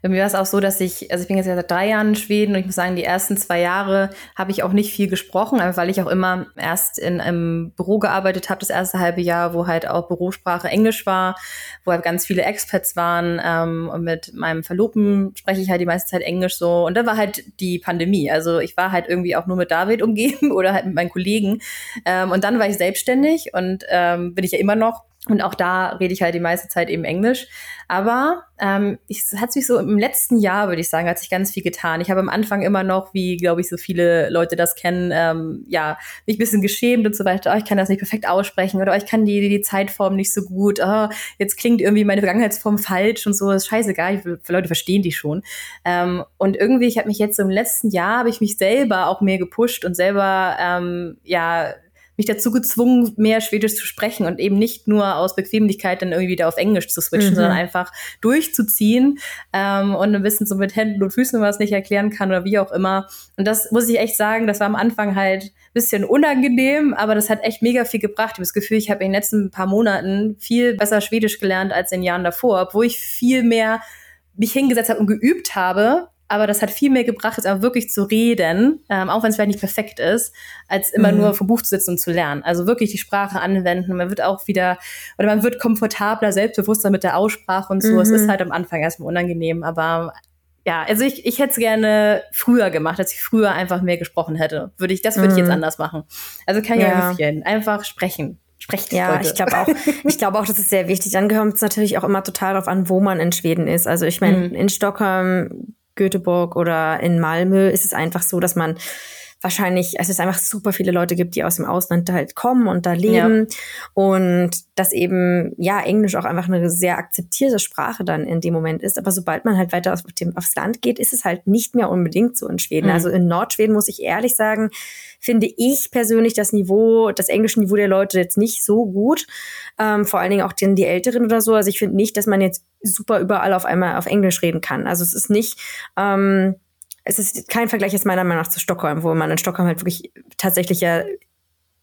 Bei mir war es auch so, dass ich, also ich bin jetzt ja seit drei Jahren in Schweden und ich muss sagen, die ersten zwei Jahre habe ich auch nicht viel gesprochen, weil ich auch immer erst in einem Büro gearbeitet habe, das erste halbe Jahr, wo halt auch Bürosprache Englisch war, wo halt ganz viele Expats waren ähm, und mit meinem Verlobten spreche ich halt die meiste Zeit Englisch so. Und da war halt die Pandemie, also ich war halt irgendwie auch nur mit David umgeben oder halt mit meinen Kollegen. Ähm, und dann war ich selbstständig und ähm, bin ich ja immer noch und auch da rede ich halt die meiste Zeit eben Englisch. Aber ähm, es hat sich so im letzten Jahr, würde ich sagen, hat sich ganz viel getan. Ich habe am Anfang immer noch, wie glaube ich so viele Leute das kennen, ähm, ja, mich ein bisschen geschämt und so weiter. Oh, ich kann das nicht perfekt aussprechen oder oh, ich kann die, die Zeitform nicht so gut. Oh, jetzt klingt irgendwie meine Vergangenheitsform falsch und so. Das ist scheißegal. Die Leute verstehen die schon. Ähm, und irgendwie, ich habe mich jetzt so im letzten Jahr, habe ich mich selber auch mehr gepusht und selber, ähm, ja, mich dazu gezwungen, mehr Schwedisch zu sprechen und eben nicht nur aus Bequemlichkeit dann irgendwie wieder auf Englisch zu switchen, mhm. sondern einfach durchzuziehen ähm, und ein bisschen so mit Händen und Füßen was nicht erklären kann oder wie auch immer. Und das muss ich echt sagen, das war am Anfang halt ein bisschen unangenehm, aber das hat echt mega viel gebracht. Ich habe das Gefühl, ich habe in den letzten paar Monaten viel besser Schwedisch gelernt als in den Jahren davor, obwohl ich viel mehr mich hingesetzt habe und geübt habe, aber das hat viel mehr gebracht, jetzt auch wirklich zu reden, ähm, auch wenn es vielleicht nicht perfekt ist, als immer mhm. nur vom Buch zu sitzen und zu lernen. Also wirklich die Sprache anwenden. Man wird auch wieder, oder man wird komfortabler, selbstbewusster mit der Aussprache und so. Mhm. Es ist halt am Anfang erstmal unangenehm, aber ja, also ich, ich hätte es gerne früher gemacht, als ich früher einfach mehr gesprochen hätte. Würde ich, das würde ich jetzt mhm. anders machen. Also kann ich ja empfehlen. Einfach sprechen. Sprecht ja, Leute. ich glaube auch, ich glaube auch, das ist sehr wichtig. Dann kommt es natürlich auch immer total darauf an, wo man in Schweden ist. Also ich meine, mhm. in Stockholm Göteborg oder in Malmö ist es einfach so, dass man wahrscheinlich, also es einfach super viele Leute gibt, die aus dem Ausland halt kommen und da leben ja. und dass eben, ja, Englisch auch einfach eine sehr akzeptierte Sprache dann in dem Moment ist. Aber sobald man halt weiter auf dem, aufs Land geht, ist es halt nicht mehr unbedingt so in Schweden. Mhm. Also in Nordschweden muss ich ehrlich sagen, finde ich persönlich das Niveau, das englische Niveau der Leute jetzt nicht so gut. Ähm, vor allen Dingen auch die, die Älteren oder so. Also ich finde nicht, dass man jetzt super überall auf einmal auf Englisch reden kann. Also es ist nicht, ähm, es ist kein Vergleich jetzt meiner Meinung nach zu Stockholm, wo man in Stockholm halt wirklich tatsächlich ja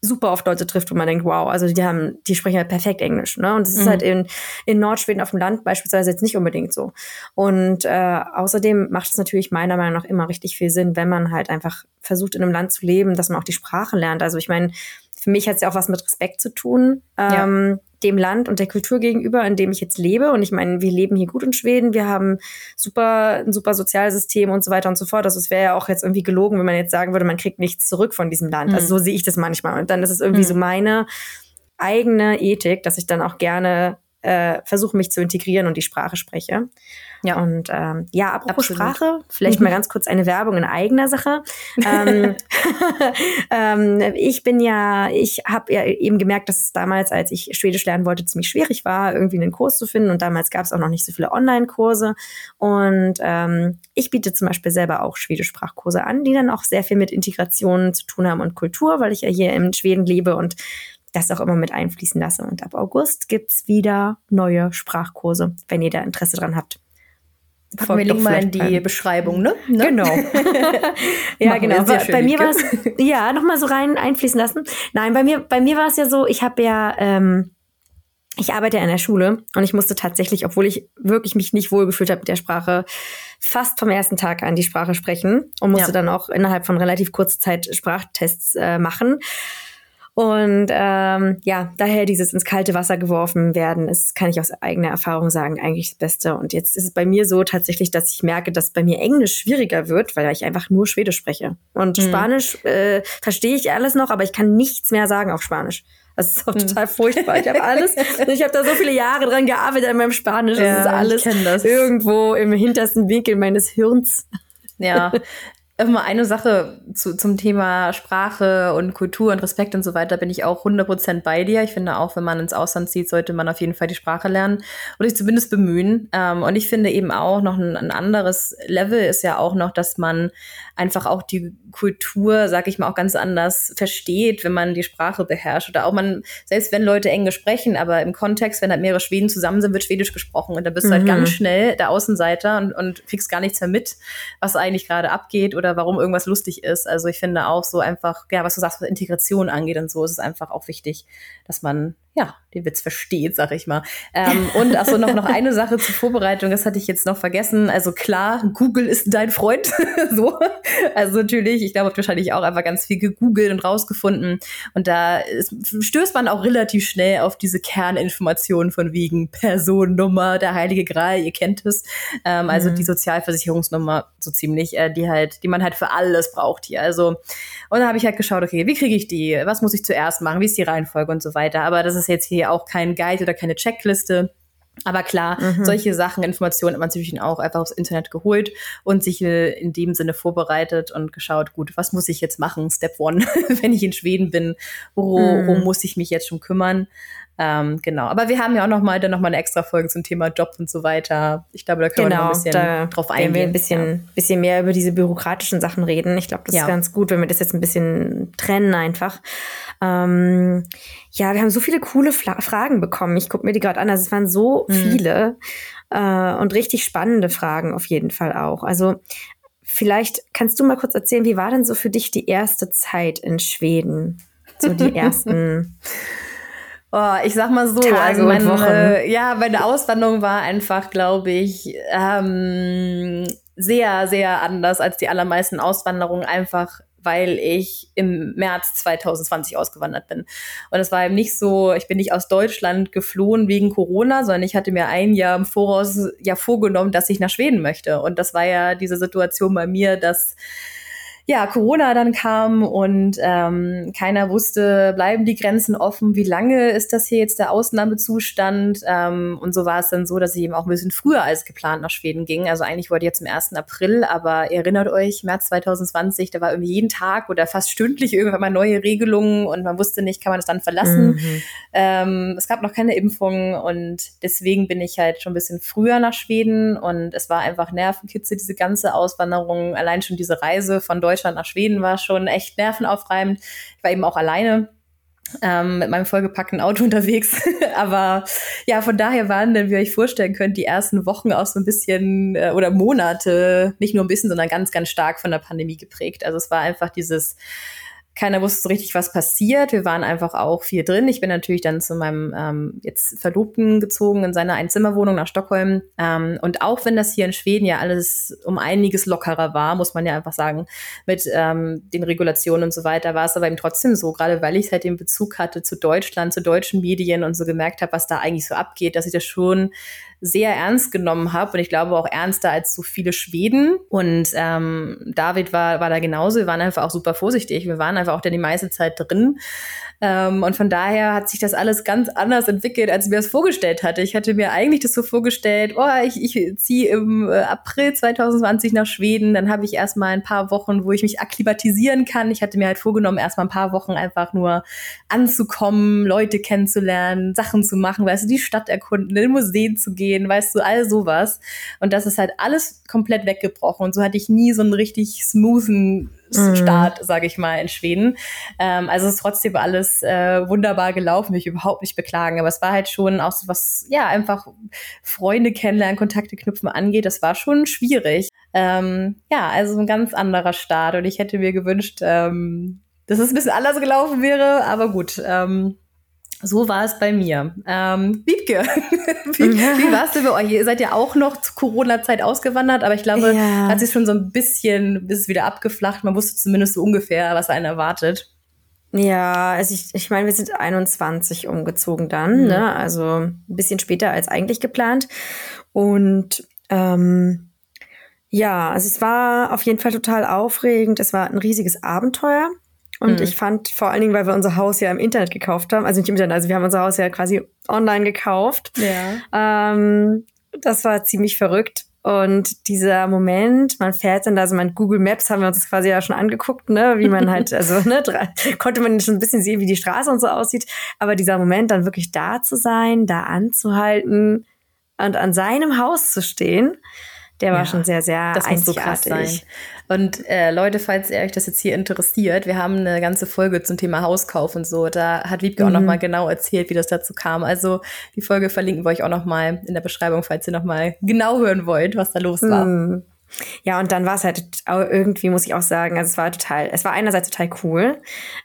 super oft Leute trifft, wo man denkt, wow, also die haben, die sprechen halt perfekt Englisch, ne? Und das ist mhm. halt in, in Nordschweden auf dem Land beispielsweise jetzt nicht unbedingt so. Und äh, außerdem macht es natürlich meiner Meinung nach immer richtig viel Sinn, wenn man halt einfach versucht, in einem Land zu leben, dass man auch die Sprache lernt. Also ich meine, für mich hat es ja auch was mit Respekt zu tun. Ähm, ja dem Land und der Kultur gegenüber, in dem ich jetzt lebe. Und ich meine, wir leben hier gut in Schweden, wir haben super, ein super Sozialsystem und so weiter und so fort. Also es wäre ja auch jetzt irgendwie gelogen, wenn man jetzt sagen würde, man kriegt nichts zurück von diesem Land. Mhm. Also so sehe ich das manchmal. Und dann ist es irgendwie mhm. so meine eigene Ethik, dass ich dann auch gerne äh, versuche, mich zu integrieren und die Sprache spreche. Ja. Und ähm, ja, apropos Absolut. Sprache, vielleicht mal ganz kurz eine Werbung in eigener Sache. ähm, ähm, ich bin ja, ich habe ja eben gemerkt, dass es damals, als ich Schwedisch lernen wollte, ziemlich schwierig war, irgendwie einen Kurs zu finden. Und damals gab es auch noch nicht so viele Online-Kurse. Und ähm, ich biete zum Beispiel selber auch Schwedisch-Sprachkurse an, die dann auch sehr viel mit Integration zu tun haben und Kultur, weil ich ja hier in Schweden lebe und das auch immer mit einfließen lasse. Und ab August gibt's wieder neue Sprachkurse, wenn ihr da Interesse dran habt. Packen wir Link mal in die ein. Beschreibung, ne? ne? Genau. ja, genau. Bei mir war es, ja, nochmal so rein einfließen lassen. Nein, bei mir, bei mir war es ja so, ich habe ja, ähm, ich arbeite ja in der Schule und ich musste tatsächlich, obwohl ich wirklich mich nicht wohlgefühlt habe mit der Sprache, fast vom ersten Tag an die Sprache sprechen und musste ja. dann auch innerhalb von relativ kurzer Zeit Sprachtests äh, machen. Und ähm, ja, daher dieses ins kalte Wasser geworfen werden, ist, kann ich aus eigener Erfahrung sagen, eigentlich das Beste. Und jetzt ist es bei mir so tatsächlich, dass ich merke, dass bei mir Englisch schwieriger wird, weil ich einfach nur Schwedisch spreche. Und mhm. Spanisch äh, verstehe ich alles noch, aber ich kann nichts mehr sagen auf Spanisch. Das ist auch hm. total furchtbar. Ich habe alles, ich habe da so viele Jahre dran gearbeitet an meinem Spanisch. Das ja, ist alles irgendwo im hintersten Winkel meines Hirns. Ja, immer eine Sache zu, zum Thema Sprache und Kultur und Respekt und so weiter bin ich auch 100% bei dir. Ich finde auch, wenn man ins Ausland zieht, sollte man auf jeden Fall die Sprache lernen oder sich zumindest bemühen. Ähm, und ich finde eben auch noch ein, ein, anderes Level ist ja auch noch, dass man einfach auch die Kultur, sag ich mal, auch ganz anders versteht, wenn man die Sprache beherrscht. Oder auch man, selbst wenn Leute Englisch sprechen, aber im Kontext, wenn halt mehrere Schweden zusammen sind, wird Schwedisch gesprochen. Und da bist mhm. du halt mhm. ganz schnell der Außenseiter und, und kriegst gar nichts mehr mit, was eigentlich gerade abgeht oder oder warum irgendwas lustig ist. Also ich finde auch so einfach, ja, was du sagst, was Integration angeht und so, ist es einfach auch wichtig, dass man ja, den Witz versteht, sag ich mal. Ähm, und also noch, noch eine Sache zur Vorbereitung, das hatte ich jetzt noch vergessen. Also klar, Google ist dein Freund. so. Also natürlich, ich glaube, wahrscheinlich auch einfach ganz viel gegoogelt und rausgefunden. Und da ist, stößt man auch relativ schnell auf diese Kerninformationen von wegen Personennummer, der Heilige Gral, ihr kennt es. Ähm, also mhm. die Sozialversicherungsnummer so ziemlich, äh, die halt, die man halt für alles braucht hier. Also, und da habe ich halt geschaut, okay, wie kriege ich die? Was muss ich zuerst machen? Wie ist die Reihenfolge und so weiter? Aber das ist ist jetzt hier auch kein Guide oder keine Checkliste. Aber klar, mhm. solche Sachen, Informationen hat man sich auch einfach aufs Internet geholt und sich äh, in dem Sinne vorbereitet und geschaut, gut, was muss ich jetzt machen? Step one, wenn ich in Schweden bin, worum mhm. muss ich mich jetzt schon kümmern? Ähm, genau. Aber wir haben ja auch noch mal dann noch mal eine extra Folge zum Thema Job und so weiter. Ich glaube, da können genau, wir noch ein bisschen drauf eingehen. wir ein bisschen, ja. bisschen mehr über diese bürokratischen Sachen reden. Ich glaube, das ja. ist ganz gut, wenn wir das jetzt ein bisschen trennen einfach. Ähm, ja, wir haben so viele coole Fla Fragen bekommen. Ich gucke mir die gerade an. Also es waren so mhm. viele äh, und richtig spannende Fragen auf jeden Fall auch. Also vielleicht kannst du mal kurz erzählen, wie war denn so für dich die erste Zeit in Schweden? So die ersten Oh, ich sag mal so, Tage also meine, ja, meine Auswanderung war einfach, glaube ich, ähm, sehr, sehr anders als die allermeisten Auswanderungen, einfach weil ich im März 2020 ausgewandert bin. Und es war eben nicht so, ich bin nicht aus Deutschland geflohen wegen Corona, sondern ich hatte mir ein Jahr im Voraus ja vorgenommen, dass ich nach Schweden möchte. Und das war ja diese Situation bei mir, dass ja, Corona dann kam und ähm, keiner wusste, bleiben die Grenzen offen, wie lange ist das hier jetzt der Ausnahmezustand? Ähm, und so war es dann so, dass ich eben auch ein bisschen früher als geplant nach Schweden ging. Also eigentlich wollte ich jetzt im 1. April, aber ihr erinnert euch, März 2020, da war irgendwie jeden Tag oder fast stündlich irgendwann mal neue Regelungen und man wusste nicht, kann man das dann verlassen. Mhm. Ähm, es gab noch keine Impfung und deswegen bin ich halt schon ein bisschen früher nach Schweden und es war einfach Nervenkitze, diese ganze Auswanderung, allein schon diese Reise von Deutschland Deutschland nach Schweden war schon echt nervenaufreibend. Ich war eben auch alleine ähm, mit meinem vollgepackten Auto unterwegs. Aber ja, von daher waren dann, wie ihr euch vorstellen könnt, die ersten Wochen auch so ein bisschen äh, oder Monate, nicht nur ein bisschen, sondern ganz, ganz stark von der Pandemie geprägt. Also es war einfach dieses keiner wusste so richtig, was passiert. Wir waren einfach auch viel drin. Ich bin natürlich dann zu meinem ähm, jetzt Verlobten gezogen in seiner Einzimmerwohnung nach Stockholm. Ähm, und auch wenn das hier in Schweden ja alles um einiges lockerer war, muss man ja einfach sagen, mit ähm, den Regulationen und so weiter, war es aber eben trotzdem so, gerade weil ich halt den Bezug hatte zu Deutschland, zu deutschen Medien und so gemerkt habe, was da eigentlich so abgeht, dass ich das schon sehr ernst genommen habe und ich glaube auch ernster als so viele Schweden. Und ähm, David war, war da genauso. Wir waren einfach auch super vorsichtig. Wir waren einfach auch dann die meiste Zeit drin. Ähm, und von daher hat sich das alles ganz anders entwickelt, als ich mir das vorgestellt hatte. Ich hatte mir eigentlich das so vorgestellt, oh, ich, ich ziehe im äh, April 2020 nach Schweden, dann habe ich erstmal ein paar Wochen, wo ich mich akklimatisieren kann. Ich hatte mir halt vorgenommen, erstmal ein paar Wochen einfach nur anzukommen, Leute kennenzulernen, Sachen zu machen, weißt du, die Stadt erkunden, in Museen zu gehen, weißt du, all sowas. Und das ist halt alles komplett weggebrochen. Und so hatte ich nie so einen richtig smoothen mhm. Start, sage ich mal, in Schweden. Ähm, also es ist trotzdem alles äh, wunderbar gelaufen, mich überhaupt nicht beklagen. Aber es war halt schon auch so was, ja, einfach Freunde kennenlernen, Kontakte knüpfen angeht. Das war schon schwierig. Ähm, ja, also ein ganz anderer Start. Und ich hätte mir gewünscht, ähm, dass es ein bisschen anders gelaufen wäre. Aber gut, ähm, so war es bei mir. Ähm, Wiebke, wie, wie war es denn bei euch? Ihr seid ja auch noch zur Corona-Zeit ausgewandert, aber ich glaube, ja. hat sich schon so ein bisschen, ist es wieder abgeflacht. Man wusste zumindest so ungefähr, was einen erwartet. Ja, also ich, ich meine, wir sind 21 umgezogen dann, mhm. ne? also ein bisschen später als eigentlich geplant. Und ähm, ja, also es war auf jeden Fall total aufregend. Es war ein riesiges Abenteuer. Und mhm. ich fand vor allen Dingen, weil wir unser Haus ja im Internet gekauft haben, also nicht im Internet, also wir haben unser Haus ja quasi online gekauft. Ja. Ähm, das war ziemlich verrückt. Und dieser Moment, man fährt dann da, also mein Google Maps haben wir uns das quasi ja schon angeguckt, ne, wie man halt, also, ne, konnte man schon ein bisschen sehen, wie die Straße und so aussieht. Aber dieser Moment, dann wirklich da zu sein, da anzuhalten und an seinem Haus zu stehen, der war ja, schon sehr, sehr das einzigartig. Muss so krass sein. Und äh, Leute, falls ihr euch das jetzt hier interessiert, wir haben eine ganze Folge zum Thema Hauskauf und so. Da hat Wiebke mhm. auch noch mal genau erzählt, wie das dazu kam. Also die Folge verlinken wir euch auch noch mal in der Beschreibung, falls ihr noch mal genau hören wollt, was da los war. Mhm. Ja, und dann war es halt irgendwie, muss ich auch sagen, also es war total, es war einerseits total cool,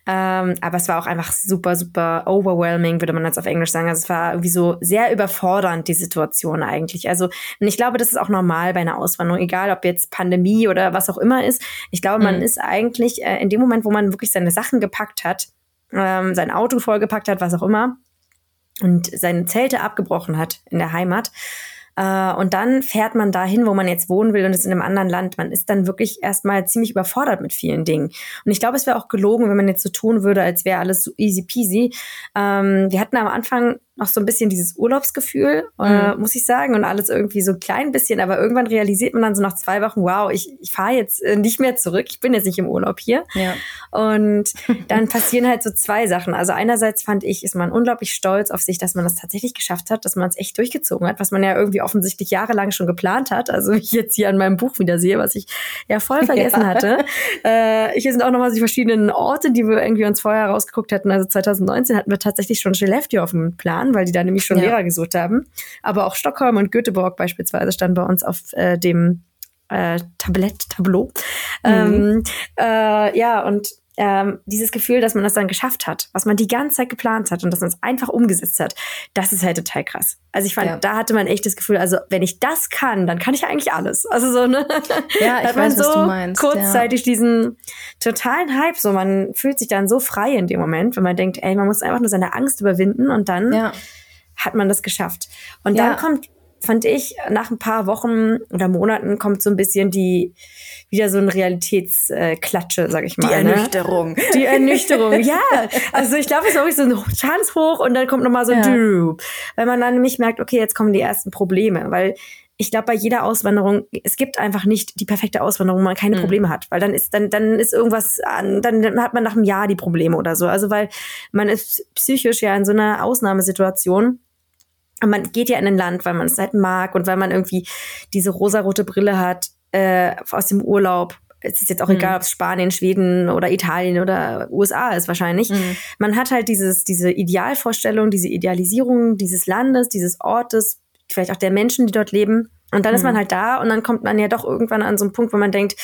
ähm, aber es war auch einfach super, super overwhelming, würde man jetzt auf Englisch sagen. Also es war irgendwie so sehr überfordernd, die Situation eigentlich. Also, und ich glaube, das ist auch normal bei einer Auswanderung, egal ob jetzt Pandemie oder was auch immer ist. Ich glaube, man mhm. ist eigentlich äh, in dem Moment, wo man wirklich seine Sachen gepackt hat, ähm, sein Auto vollgepackt hat, was auch immer, und seine Zelte abgebrochen hat in der Heimat, äh, und dann fährt man dahin, wo man jetzt wohnen will und ist in einem anderen Land. Man ist dann wirklich erstmal ziemlich überfordert mit vielen Dingen. Und ich glaube, es wäre auch gelogen, wenn man jetzt so tun würde, als wäre alles so easy peasy. Ähm, wir hatten am Anfang noch so ein bisschen dieses Urlaubsgefühl, äh, mhm. äh, muss ich sagen, und alles irgendwie so ein klein bisschen, aber irgendwann realisiert man dann so nach zwei Wochen, wow, ich, ich fahre jetzt äh, nicht mehr zurück, ich bin jetzt nicht im Urlaub hier. Ja. Und dann passieren halt so zwei Sachen. Also einerseits fand ich, ist man unglaublich stolz auf sich, dass man das tatsächlich geschafft hat, dass man es echt durchgezogen hat, was man ja irgendwie offensichtlich jahrelang schon geplant hat. Also ich jetzt hier an meinem Buch wieder sehe, was ich ja voll vergessen ja. hatte. Äh, hier sind auch nochmal die verschiedenen Orte, die wir irgendwie uns vorher rausgeguckt hatten. Also 2019 hatten wir tatsächlich schon Skellefteå auf dem Plan weil die da nämlich schon ja. Lehrer gesucht haben. Aber auch Stockholm und Göteborg beispielsweise standen bei uns auf äh, dem äh, Tablett, Tableau. Mhm. Ähm, äh, ja, und ähm, dieses Gefühl, dass man das dann geschafft hat, was man die ganze Zeit geplant hat und dass man es einfach umgesetzt hat, das ist halt total krass. Also ich fand, ja. da hatte man echt das Gefühl, also wenn ich das kann, dann kann ich eigentlich alles. Also so, ne? Ja, ich weiß, so meinst, kurzzeitig ja. diesen totalen Hype, so man fühlt sich dann so frei in dem Moment, wenn man denkt, ey, man muss einfach nur seine Angst überwinden und dann ja. hat man das geschafft. Und dann kommt fand ich, nach ein paar Wochen oder Monaten kommt so ein bisschen die, wieder so eine Realitätsklatsche, äh, sag ich mal. Die ne? Ernüchterung. Ne? Die Ernüchterung, ja. Also ich glaube, es ist wirklich so ein Chance hoch und dann kommt nochmal so ein ja. Düb. Weil man dann nämlich merkt, okay, jetzt kommen die ersten Probleme. Weil ich glaube, bei jeder Auswanderung, es gibt einfach nicht die perfekte Auswanderung, wo man keine mhm. Probleme hat. Weil dann ist, dann, dann ist irgendwas an, dann hat man nach einem Jahr die Probleme oder so. Also weil man ist psychisch ja in so einer Ausnahmesituation man geht ja in ein Land, weil man es halt mag und weil man irgendwie diese rosarote Brille hat äh, aus dem Urlaub. Es ist jetzt auch mhm. egal, ob es Spanien, Schweden oder Italien oder USA ist wahrscheinlich. Mhm. Man hat halt dieses, diese Idealvorstellung, diese Idealisierung dieses Landes, dieses Ortes, vielleicht auch der Menschen, die dort leben. Und dann mhm. ist man halt da und dann kommt man ja doch irgendwann an so einen Punkt, wo man denkt,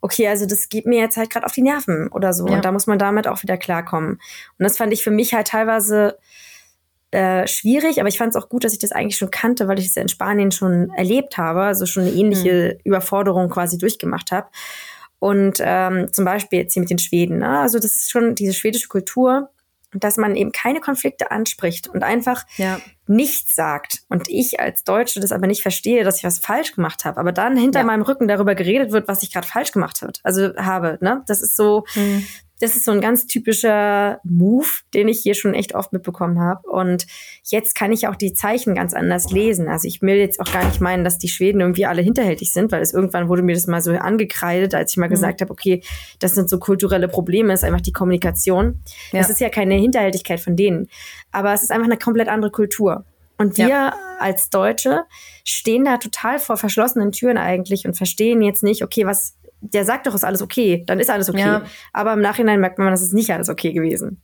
okay, also das geht mir jetzt halt gerade auf die Nerven oder so. Ja. Und da muss man damit auch wieder klarkommen. Und das fand ich für mich halt teilweise äh, schwierig, aber ich fand es auch gut, dass ich das eigentlich schon kannte, weil ich es ja in Spanien schon erlebt habe, also schon eine ähnliche mhm. Überforderung quasi durchgemacht habe. Und ähm, zum Beispiel jetzt hier mit den Schweden. Ne? Also das ist schon diese schwedische Kultur, dass man eben keine Konflikte anspricht und einfach ja. nichts sagt. Und ich als Deutsche das aber nicht verstehe, dass ich was falsch gemacht habe. Aber dann hinter ja. meinem Rücken darüber geredet wird, was ich gerade falsch gemacht habe. Also habe. Ne? Das ist so, mhm das ist so ein ganz typischer Move, den ich hier schon echt oft mitbekommen habe. Und jetzt kann ich auch die Zeichen ganz anders lesen. Also ich will jetzt auch gar nicht meinen, dass die Schweden irgendwie alle hinterhältig sind, weil es irgendwann wurde mir das mal so angekreidet, als ich mal mhm. gesagt habe, okay, das sind so kulturelle Probleme, ist einfach die Kommunikation. Ja. Das ist ja keine Hinterhältigkeit von denen. Aber es ist einfach eine komplett andere Kultur. Und wir ja. als Deutsche stehen da total vor verschlossenen Türen eigentlich und verstehen jetzt nicht, okay, was der sagt doch, ist alles okay, dann ist alles okay. Ja. Aber im Nachhinein merkt man, das ist nicht alles okay gewesen.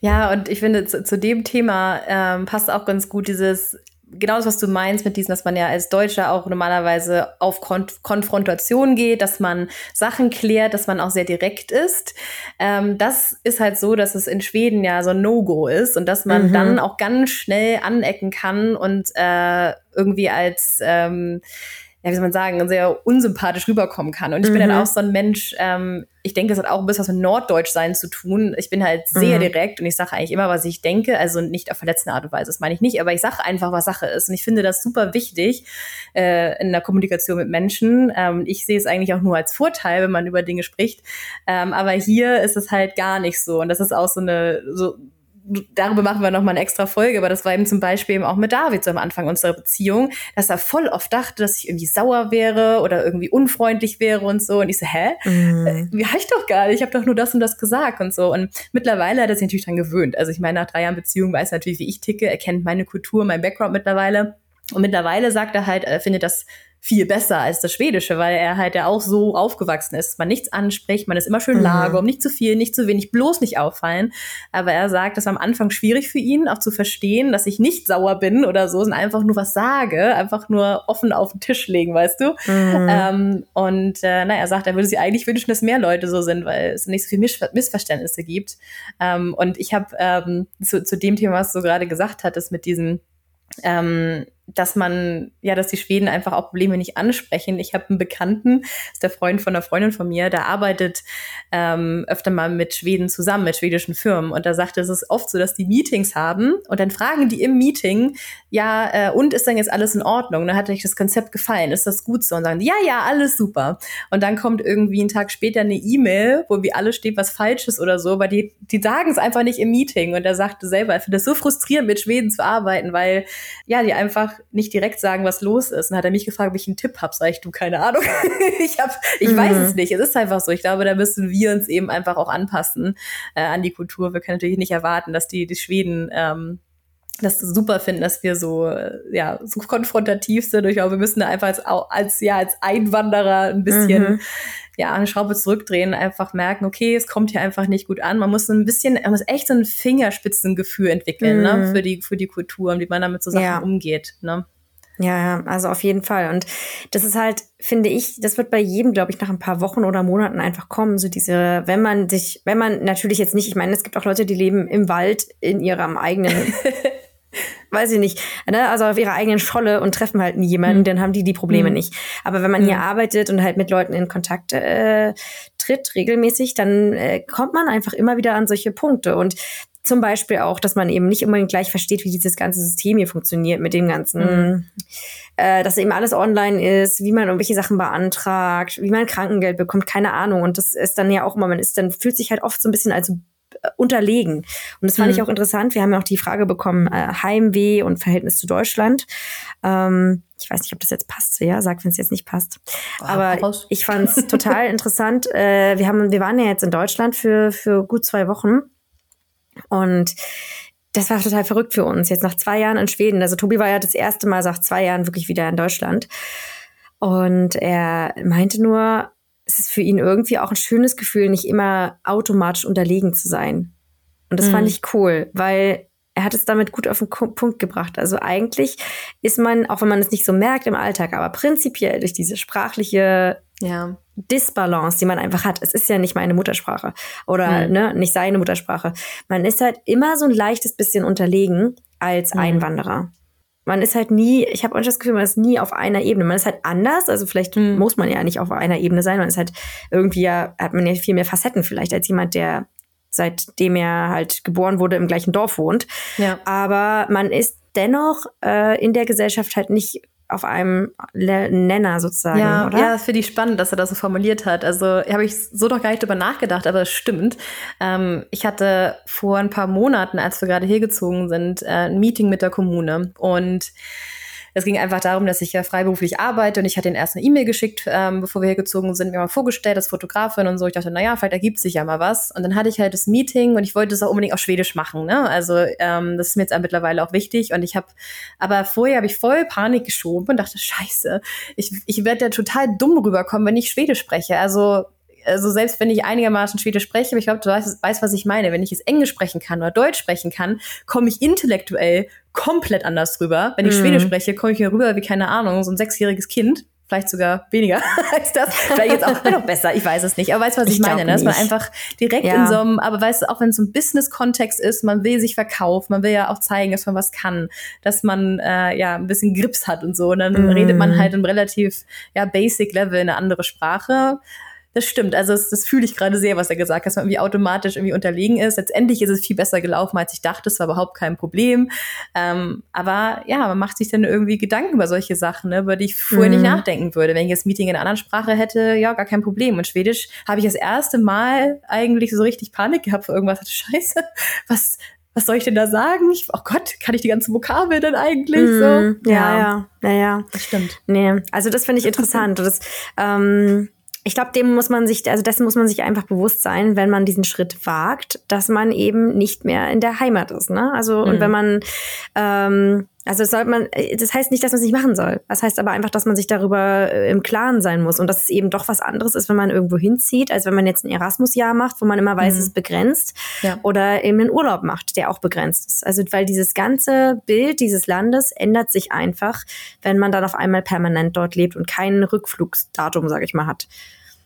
Ja, und ich finde, zu, zu dem Thema ähm, passt auch ganz gut dieses, genau das, was du meinst mit diesem, dass man ja als Deutscher auch normalerweise auf Konf Konfrontation geht, dass man Sachen klärt, dass man auch sehr direkt ist. Ähm, das ist halt so, dass es in Schweden ja so ein No-Go ist und dass man mhm. dann auch ganz schnell anecken kann und äh, irgendwie als ähm, ja, wie soll man sagen, sehr unsympathisch rüberkommen kann. Und ich mhm. bin dann mhm. auch so ein Mensch, ähm, ich denke, es hat auch ein bisschen was mit Norddeutschsein zu tun. Ich bin halt sehr mhm. direkt und ich sage eigentlich immer, was ich denke. Also nicht auf verletzende Art und Weise, das meine ich nicht, aber ich sage einfach, was Sache ist. Und ich finde das super wichtig äh, in der Kommunikation mit Menschen. Ähm, ich sehe es eigentlich auch nur als Vorteil, wenn man über Dinge spricht. Ähm, aber hier ist es halt gar nicht so. Und das ist auch so eine, so darüber machen wir nochmal eine extra Folge, aber das war eben zum Beispiel eben auch mit David so am Anfang unserer Beziehung, dass er voll oft dachte, dass ich irgendwie sauer wäre oder irgendwie unfreundlich wäre und so. Und ich so, hä? Mhm. Wie ich doch gar nicht, ich habe doch nur das und das gesagt und so. Und mittlerweile hat er sich natürlich dran gewöhnt. Also ich meine, nach drei Jahren Beziehung weiß er natürlich, wie ich ticke, er kennt meine Kultur, mein Background mittlerweile. Und mittlerweile sagt er halt, er findet das viel besser als das Schwedische, weil er halt ja auch so aufgewachsen ist. Man nichts anspricht, man ist immer schön mhm. um nicht zu viel, nicht zu wenig, bloß nicht auffallen. Aber er sagt, das war am Anfang schwierig für ihn, auch zu verstehen, dass ich nicht sauer bin oder so, sondern einfach nur was sage, einfach nur offen auf den Tisch legen, weißt du? Mhm. Ähm, und äh, na, er sagt, er würde sich eigentlich wünschen, dass mehr Leute so sind, weil es nicht so viel Miss Missverständnisse gibt. Ähm, und ich habe ähm, zu, zu dem Thema, was du gerade gesagt hattest, mit diesem ähm, dass man, ja, dass die Schweden einfach auch Probleme nicht ansprechen. Ich habe einen Bekannten, ist der Freund von einer Freundin von mir, der arbeitet ähm, öfter mal mit Schweden zusammen, mit schwedischen Firmen. Und da sagte, es ist oft so, dass die Meetings haben und dann fragen die im Meeting, ja, äh, und ist dann jetzt alles in Ordnung? Dann hat euch das Konzept gefallen, ist das gut so? Und sagen, ja, ja, alles super. Und dann kommt irgendwie einen Tag später eine E-Mail, wo wie alles steht, was falsch ist oder so, weil die, die sagen es einfach nicht im Meeting. Und er sagte selber, er findet das so frustrierend, mit Schweden zu arbeiten, weil ja, die einfach nicht direkt sagen, was los ist. Und dann hat er mich gefragt, ob ich einen Tipp habe. Sag ich, du, keine Ahnung. ich hab, ich mhm. weiß es nicht. Es ist einfach so. Ich glaube, da müssen wir uns eben einfach auch anpassen äh, an die Kultur. Wir können natürlich nicht erwarten, dass die, die Schweden ähm, das super finden, dass wir so, ja, so konfrontativ sind. Ich glaube, wir müssen da einfach als, als, ja, als Einwanderer ein bisschen, mhm. ja, eine Schraube zurückdrehen, einfach merken, okay, es kommt hier einfach nicht gut an. Man muss ein bisschen, man muss echt so ein Fingerspitzengefühl entwickeln, ne, mhm. ne, für die, für die Kultur und wie man damit so Sachen ja. umgeht, ne. Ja, also auf jeden Fall. Und das ist halt, finde ich, das wird bei jedem, glaube ich, nach ein paar Wochen oder Monaten einfach kommen. So diese, wenn man sich, wenn man natürlich jetzt nicht, ich meine, es gibt auch Leute, die leben im Wald in ihrem eigenen weiß ich nicht, ne? also auf ihrer eigenen Scholle und treffen halt nie jemanden, mhm. dann haben die die Probleme mhm. nicht. Aber wenn man mhm. hier arbeitet und halt mit Leuten in Kontakt äh, tritt regelmäßig, dann äh, kommt man einfach immer wieder an solche Punkte und zum Beispiel auch, dass man eben nicht unbedingt gleich versteht, wie dieses ganze System hier funktioniert mit dem ganzen, mhm. äh, dass eben alles online ist, wie man irgendwelche Sachen beantragt, wie man Krankengeld bekommt, keine Ahnung. Und das ist dann ja auch immer, man ist dann fühlt sich halt oft so ein bisschen als unterlegen. Und das fand mhm. ich auch interessant. Wir haben ja auch die Frage bekommen, äh, Heimweh und Verhältnis zu Deutschland. Ähm, ich weiß nicht, ob das jetzt passt, ja, sag, wenn es jetzt nicht passt. Oh, Aber raus. ich fand es total interessant. Äh, wir haben, wir waren ja jetzt in Deutschland für, für gut zwei Wochen. Und das war total verrückt für uns. Jetzt nach zwei Jahren in Schweden. Also Tobi war ja das erste Mal nach zwei Jahren wirklich wieder in Deutschland. Und er meinte nur, es ist für ihn irgendwie auch ein schönes Gefühl, nicht immer automatisch unterlegen zu sein. Und das mhm. fand ich cool, weil er hat es damit gut auf den Punkt gebracht. Also eigentlich ist man, auch wenn man es nicht so merkt im Alltag, aber prinzipiell durch diese sprachliche ja. Disbalance, die man einfach hat. Es ist ja nicht meine Muttersprache oder mhm. ne, nicht seine Muttersprache. Man ist halt immer so ein leichtes bisschen unterlegen als mhm. Einwanderer man ist halt nie, ich habe auch das Gefühl, man ist nie auf einer Ebene. Man ist halt anders, also vielleicht mhm. muss man ja nicht auf einer Ebene sein, man ist halt irgendwie ja, hat man ja viel mehr Facetten vielleicht als jemand, der seitdem er halt geboren wurde im gleichen Dorf wohnt. Ja. Aber man ist dennoch äh, in der Gesellschaft halt nicht auf einem Nenner sozusagen, ja, oder? Ja, das finde ich spannend, dass er das so formuliert hat. Also habe ich so doch gar nicht drüber nachgedacht, aber es stimmt. Ähm, ich hatte vor ein paar Monaten, als wir gerade hergezogen sind, äh, ein Meeting mit der Kommune und es ging einfach darum, dass ich ja freiberuflich arbeite und ich hatte den erst eine E-Mail geschickt, ähm, bevor wir hergezogen sind, mir mal vorgestellt als Fotografin und so. Ich dachte, naja, vielleicht ergibt sich ja mal was. Und dann hatte ich halt das Meeting und ich wollte es auch unbedingt auf Schwedisch machen. Ne? Also ähm, das ist mir jetzt mittlerweile auch wichtig. Und ich habe, aber vorher habe ich voll Panik geschoben und dachte, scheiße, ich, ich werde ja total dumm rüberkommen, wenn ich Schwedisch spreche. Also also selbst wenn ich einigermaßen Schwedisch spreche, aber ich glaube, du weißt, weißt, was ich meine. Wenn ich jetzt Englisch sprechen kann oder Deutsch sprechen kann, komme ich intellektuell komplett anders rüber. Wenn ich mhm. Schwedisch spreche, komme ich mir rüber wie, keine Ahnung, so ein sechsjähriges Kind. Vielleicht sogar weniger als das. Vielleicht jetzt auch noch besser, ich weiß es nicht. Aber weißt du, was ich, ich meine? Ne? Dass man einfach direkt ja. in so einem, aber weißt du, auch wenn es so ein Business-Kontext ist, man will sich verkaufen, man will ja auch zeigen, dass man was kann, dass man äh, ja ein bisschen Grips hat und so. Und dann mm. redet man halt im relativ ja, basic Level eine andere Sprache das stimmt. Also das, das fühle ich gerade sehr, was er gesagt hat, dass man irgendwie automatisch irgendwie unterlegen ist. Letztendlich ist es viel besser gelaufen, als ich dachte. Es war überhaupt kein Problem. Ähm, aber ja, man macht sich dann irgendwie Gedanken über solche Sachen, ne, über die ich vorher mhm. nicht nachdenken würde. Wenn ich das Meeting in einer anderen Sprache hätte, ja, gar kein Problem. Und Schwedisch habe ich das erste Mal eigentlich so richtig Panik gehabt vor irgendwas. Scheiße, was was soll ich denn da sagen? Ich, oh Gott, kann ich die ganze Vokabel denn eigentlich mm, so? Ja, ja, ja, ja. Das stimmt. Nee, also das finde ich interessant. das, ähm, ich glaube, dem muss man sich, also dessen muss man sich einfach bewusst sein, wenn man diesen Schritt wagt, dass man eben nicht mehr in der Heimat ist. Ne? Also, mhm. und wenn man ähm, also das soll man, das heißt nicht, dass man es nicht machen soll. Das heißt aber einfach, dass man sich darüber äh, im Klaren sein muss und dass es eben doch was anderes ist, wenn man irgendwo hinzieht, als wenn man jetzt ein Erasmus-Jahr macht, wo man immer weiß, mhm. es ist begrenzt, ja. oder eben einen Urlaub macht, der auch begrenzt ist. Also weil dieses ganze Bild dieses Landes ändert sich einfach, wenn man dann auf einmal permanent dort lebt und kein Rückflugsdatum, sage ich mal, hat.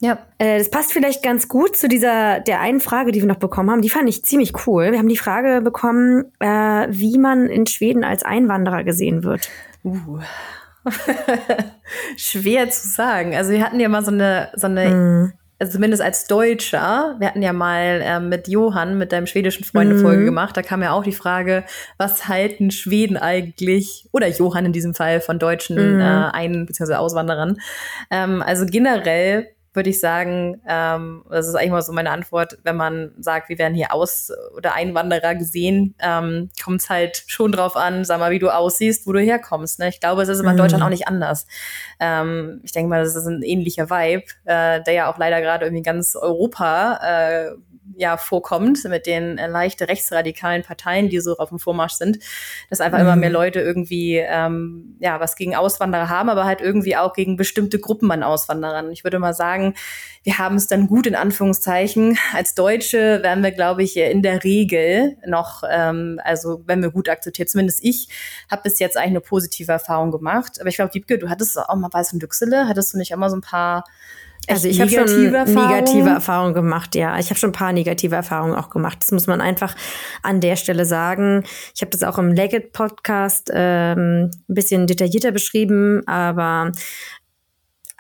Ja. Äh, das passt vielleicht ganz gut zu dieser, der einen Frage, die wir noch bekommen haben. Die fand ich ziemlich cool. Wir haben die Frage bekommen, äh, wie man in Schweden als Einwanderer gesehen wird. Uh. Schwer zu sagen. Also wir hatten ja mal so eine, so eine mm. also zumindest als Deutscher, wir hatten ja mal äh, mit Johann, mit deinem schwedischen Freund eine mm. Folge gemacht, da kam ja auch die Frage, was halten Schweden eigentlich, oder Johann in diesem Fall, von deutschen mm. äh, Ein- bzw. Auswanderern. Ähm, also generell würde ich sagen, ähm, das ist eigentlich mal so meine Antwort, wenn man sagt, wir werden hier Aus- oder Einwanderer gesehen, ähm, kommt es halt schon drauf an, sag mal, wie du aussiehst, wo du herkommst. Ne? Ich glaube, es ist immer in Deutschland mhm. auch nicht anders. Ähm, ich denke mal, das ist ein ähnlicher Vibe, äh, der ja auch leider gerade irgendwie ganz Europa äh, ja vorkommt mit den äh, leicht rechtsradikalen Parteien, die so auf dem Vormarsch sind, dass einfach mhm. immer mehr mhm. Leute irgendwie ähm, ja was gegen Auswanderer haben, aber halt irgendwie auch gegen bestimmte Gruppen an Auswanderern. Ich würde mal sagen, wir haben es dann gut in Anführungszeichen. Als Deutsche werden wir, glaube ich, in der Regel noch, ähm, also wenn wir gut akzeptiert, zumindest ich, habe bis jetzt eigentlich eine positive Erfahrung gemacht. Aber ich glaube, Wiebke, du hattest auch mal Weiß und Düchsele, hattest du nicht immer so ein paar also ich habe schon Erfahrungen? negative Erfahrungen gemacht, ja. Ich habe schon ein paar negative Erfahrungen auch gemacht. Das muss man einfach an der Stelle sagen. Ich habe das auch im Leggett Podcast ähm, ein bisschen detaillierter beschrieben, aber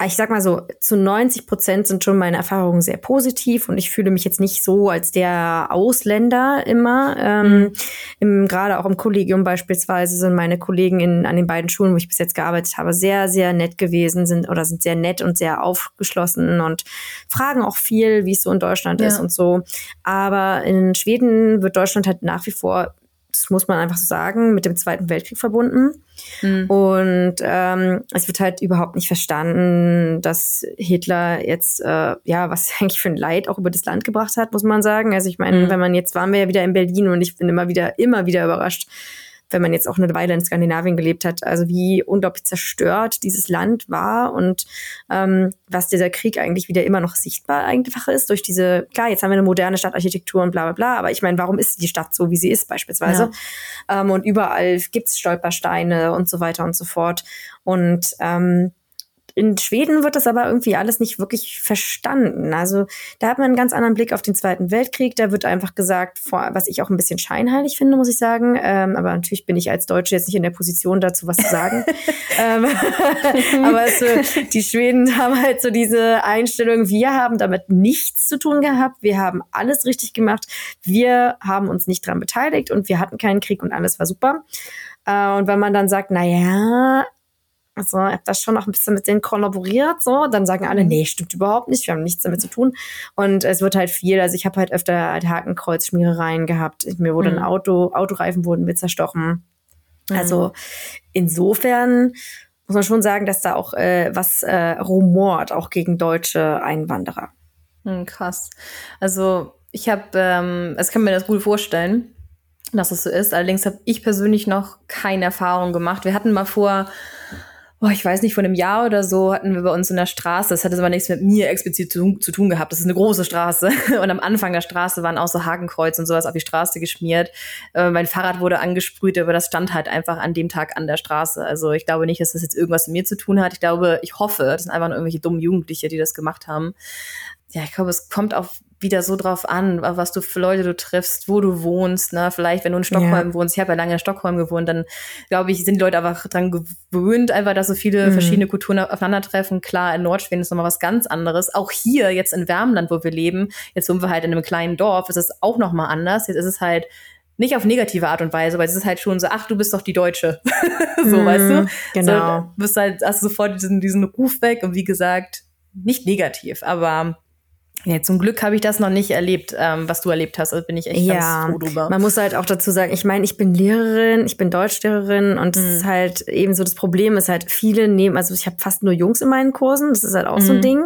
ich sag mal so, zu 90 Prozent sind schon meine Erfahrungen sehr positiv und ich fühle mich jetzt nicht so als der Ausländer immer. Ähm, mhm. im, Gerade auch im Kollegium beispielsweise sind meine Kollegen in, an den beiden Schulen, wo ich bis jetzt gearbeitet habe, sehr, sehr nett gewesen, sind oder sind sehr nett und sehr aufgeschlossen und fragen auch viel, wie es so in Deutschland ja. ist und so. Aber in Schweden wird Deutschland halt nach wie vor das muss man einfach so sagen, mit dem Zweiten Weltkrieg verbunden. Mhm. Und ähm, es wird halt überhaupt nicht verstanden, dass Hitler jetzt, äh, ja, was eigentlich für ein Leid auch über das Land gebracht hat, muss man sagen. Also ich meine, mhm. wenn man jetzt waren wir ja wieder in Berlin und ich bin immer wieder, immer wieder überrascht, wenn man jetzt auch eine Weile in Skandinavien gelebt hat, also wie unglaublich zerstört dieses Land war und ähm, was dieser Krieg eigentlich wieder immer noch sichtbar einfach ist durch diese, klar, jetzt haben wir eine moderne Stadtarchitektur und bla bla bla, aber ich meine, warum ist die Stadt so, wie sie ist beispielsweise? Ja. Ähm, und überall gibt's Stolpersteine und so weiter und so fort. Und ähm, in Schweden wird das aber irgendwie alles nicht wirklich verstanden. Also da hat man einen ganz anderen Blick auf den Zweiten Weltkrieg. Da wird einfach gesagt, was ich auch ein bisschen scheinheilig finde, muss ich sagen. Ähm, aber natürlich bin ich als Deutsche jetzt nicht in der Position dazu, was zu sagen. ähm, aber so, die Schweden haben halt so diese Einstellung, wir haben damit nichts zu tun gehabt. Wir haben alles richtig gemacht. Wir haben uns nicht dran beteiligt und wir hatten keinen Krieg und alles war super. Äh, und wenn man dann sagt, na ja, also ich habe das schon noch ein bisschen mit denen kollaboriert, so. Dann sagen alle, mhm. nee, stimmt überhaupt nicht, wir haben nichts damit zu tun. Und es wird halt viel, also ich habe halt öfter halt Hakenkreuzschmierereien gehabt. Mir wurde mhm. ein Auto, Autoreifen wurden mir zerstochen. Mhm. Also insofern muss man schon sagen, dass da auch äh, was äh, rumort, auch gegen deutsche Einwanderer. Mhm, krass. Also ich habe, ähm, also kann mir das gut vorstellen, dass es so ist. Allerdings habe ich persönlich noch keine Erfahrung gemacht. Wir hatten mal vor oh, ich weiß nicht, vor einem Jahr oder so hatten wir bei uns in der Straße, das hatte aber nichts mit mir explizit zu, zu, tun gehabt, das ist eine große Straße und am Anfang der Straße waren auch so Hakenkreuz und sowas auf die Straße geschmiert. Äh, mein Fahrrad wurde angesprüht, aber das stand halt einfach an dem Tag an der Straße. Also ich glaube nicht, dass das jetzt irgendwas mit mir zu tun hat. Ich glaube, ich hoffe, das sind einfach nur irgendwelche dummen Jugendliche, die das gemacht haben. Ja, ich glaube, es kommt auf wieder so drauf an, was du für Leute du triffst, wo du wohnst. Ne? Vielleicht, wenn du in Stockholm ja. wohnst, ich habe ja lange in Stockholm gewohnt, dann glaube ich, sind die Leute einfach dran gewöhnt, einfach, dass so viele mhm. verschiedene Kulturen aufeinandertreffen. Klar, in Nordschweden ist nochmal was ganz anderes. Auch hier, jetzt in Wärmland, wo wir leben, jetzt wohnen wir halt in einem kleinen Dorf, ist es auch nochmal anders. Jetzt ist es halt nicht auf negative Art und Weise, weil es ist halt schon so, ach, du bist doch die Deutsche. so, mm, weißt du? Genau. So, bist halt, hast sofort diesen, diesen Ruf weg und wie gesagt, nicht negativ, aber Ja, zum Glück habe ich das noch nicht erlebt, ähm, was du erlebt hast. Also bin ich echt ja, ganz froh drüber. Man muss halt auch dazu sagen, ich meine, ich bin Lehrerin, ich bin Deutschlehrerin und mhm. das ist halt eben so das Problem ist halt, viele nehmen, also ich habe fast nur Jungs in meinen Kursen, das ist halt auch mhm. so ein mhm. Ding.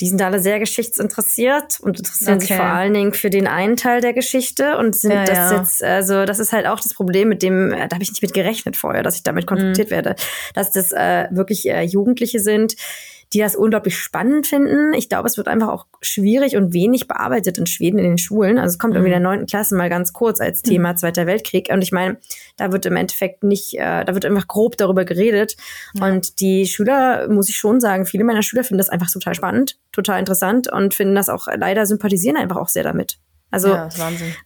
Die sind alle sehr geschichtsinteressiert und interessieren okay. sich vor allen Dingen für den einen Teil der Geschichte und sind ja, das ja. jetzt, also das ist halt auch das Problem, mit dem, äh, da habe ich nicht mit gerechnet vorher, dass ich damit konfrontiert mhm. werde, dass das äh, wirklich äh, Jugendliche sind, die das unglaublich spannend finden. Ich glaube, es wird einfach auch schwierig und wenig bearbeitet in Schweden in den Schulen. Also es kommt irgendwie in der mhm. neunten Klasse mal ganz kurz als mhm. Thema Zweiter Weltkrieg. Und ich meine, da wird im Endeffekt nicht, äh, da wird einfach grob darüber geredet. Ja. Und die Schüler, muss ich schon sagen, viele meiner Schüler finden das einfach total spannend, total interessant und finden das auch leider sympathisieren einfach auch sehr damit. Also, ja,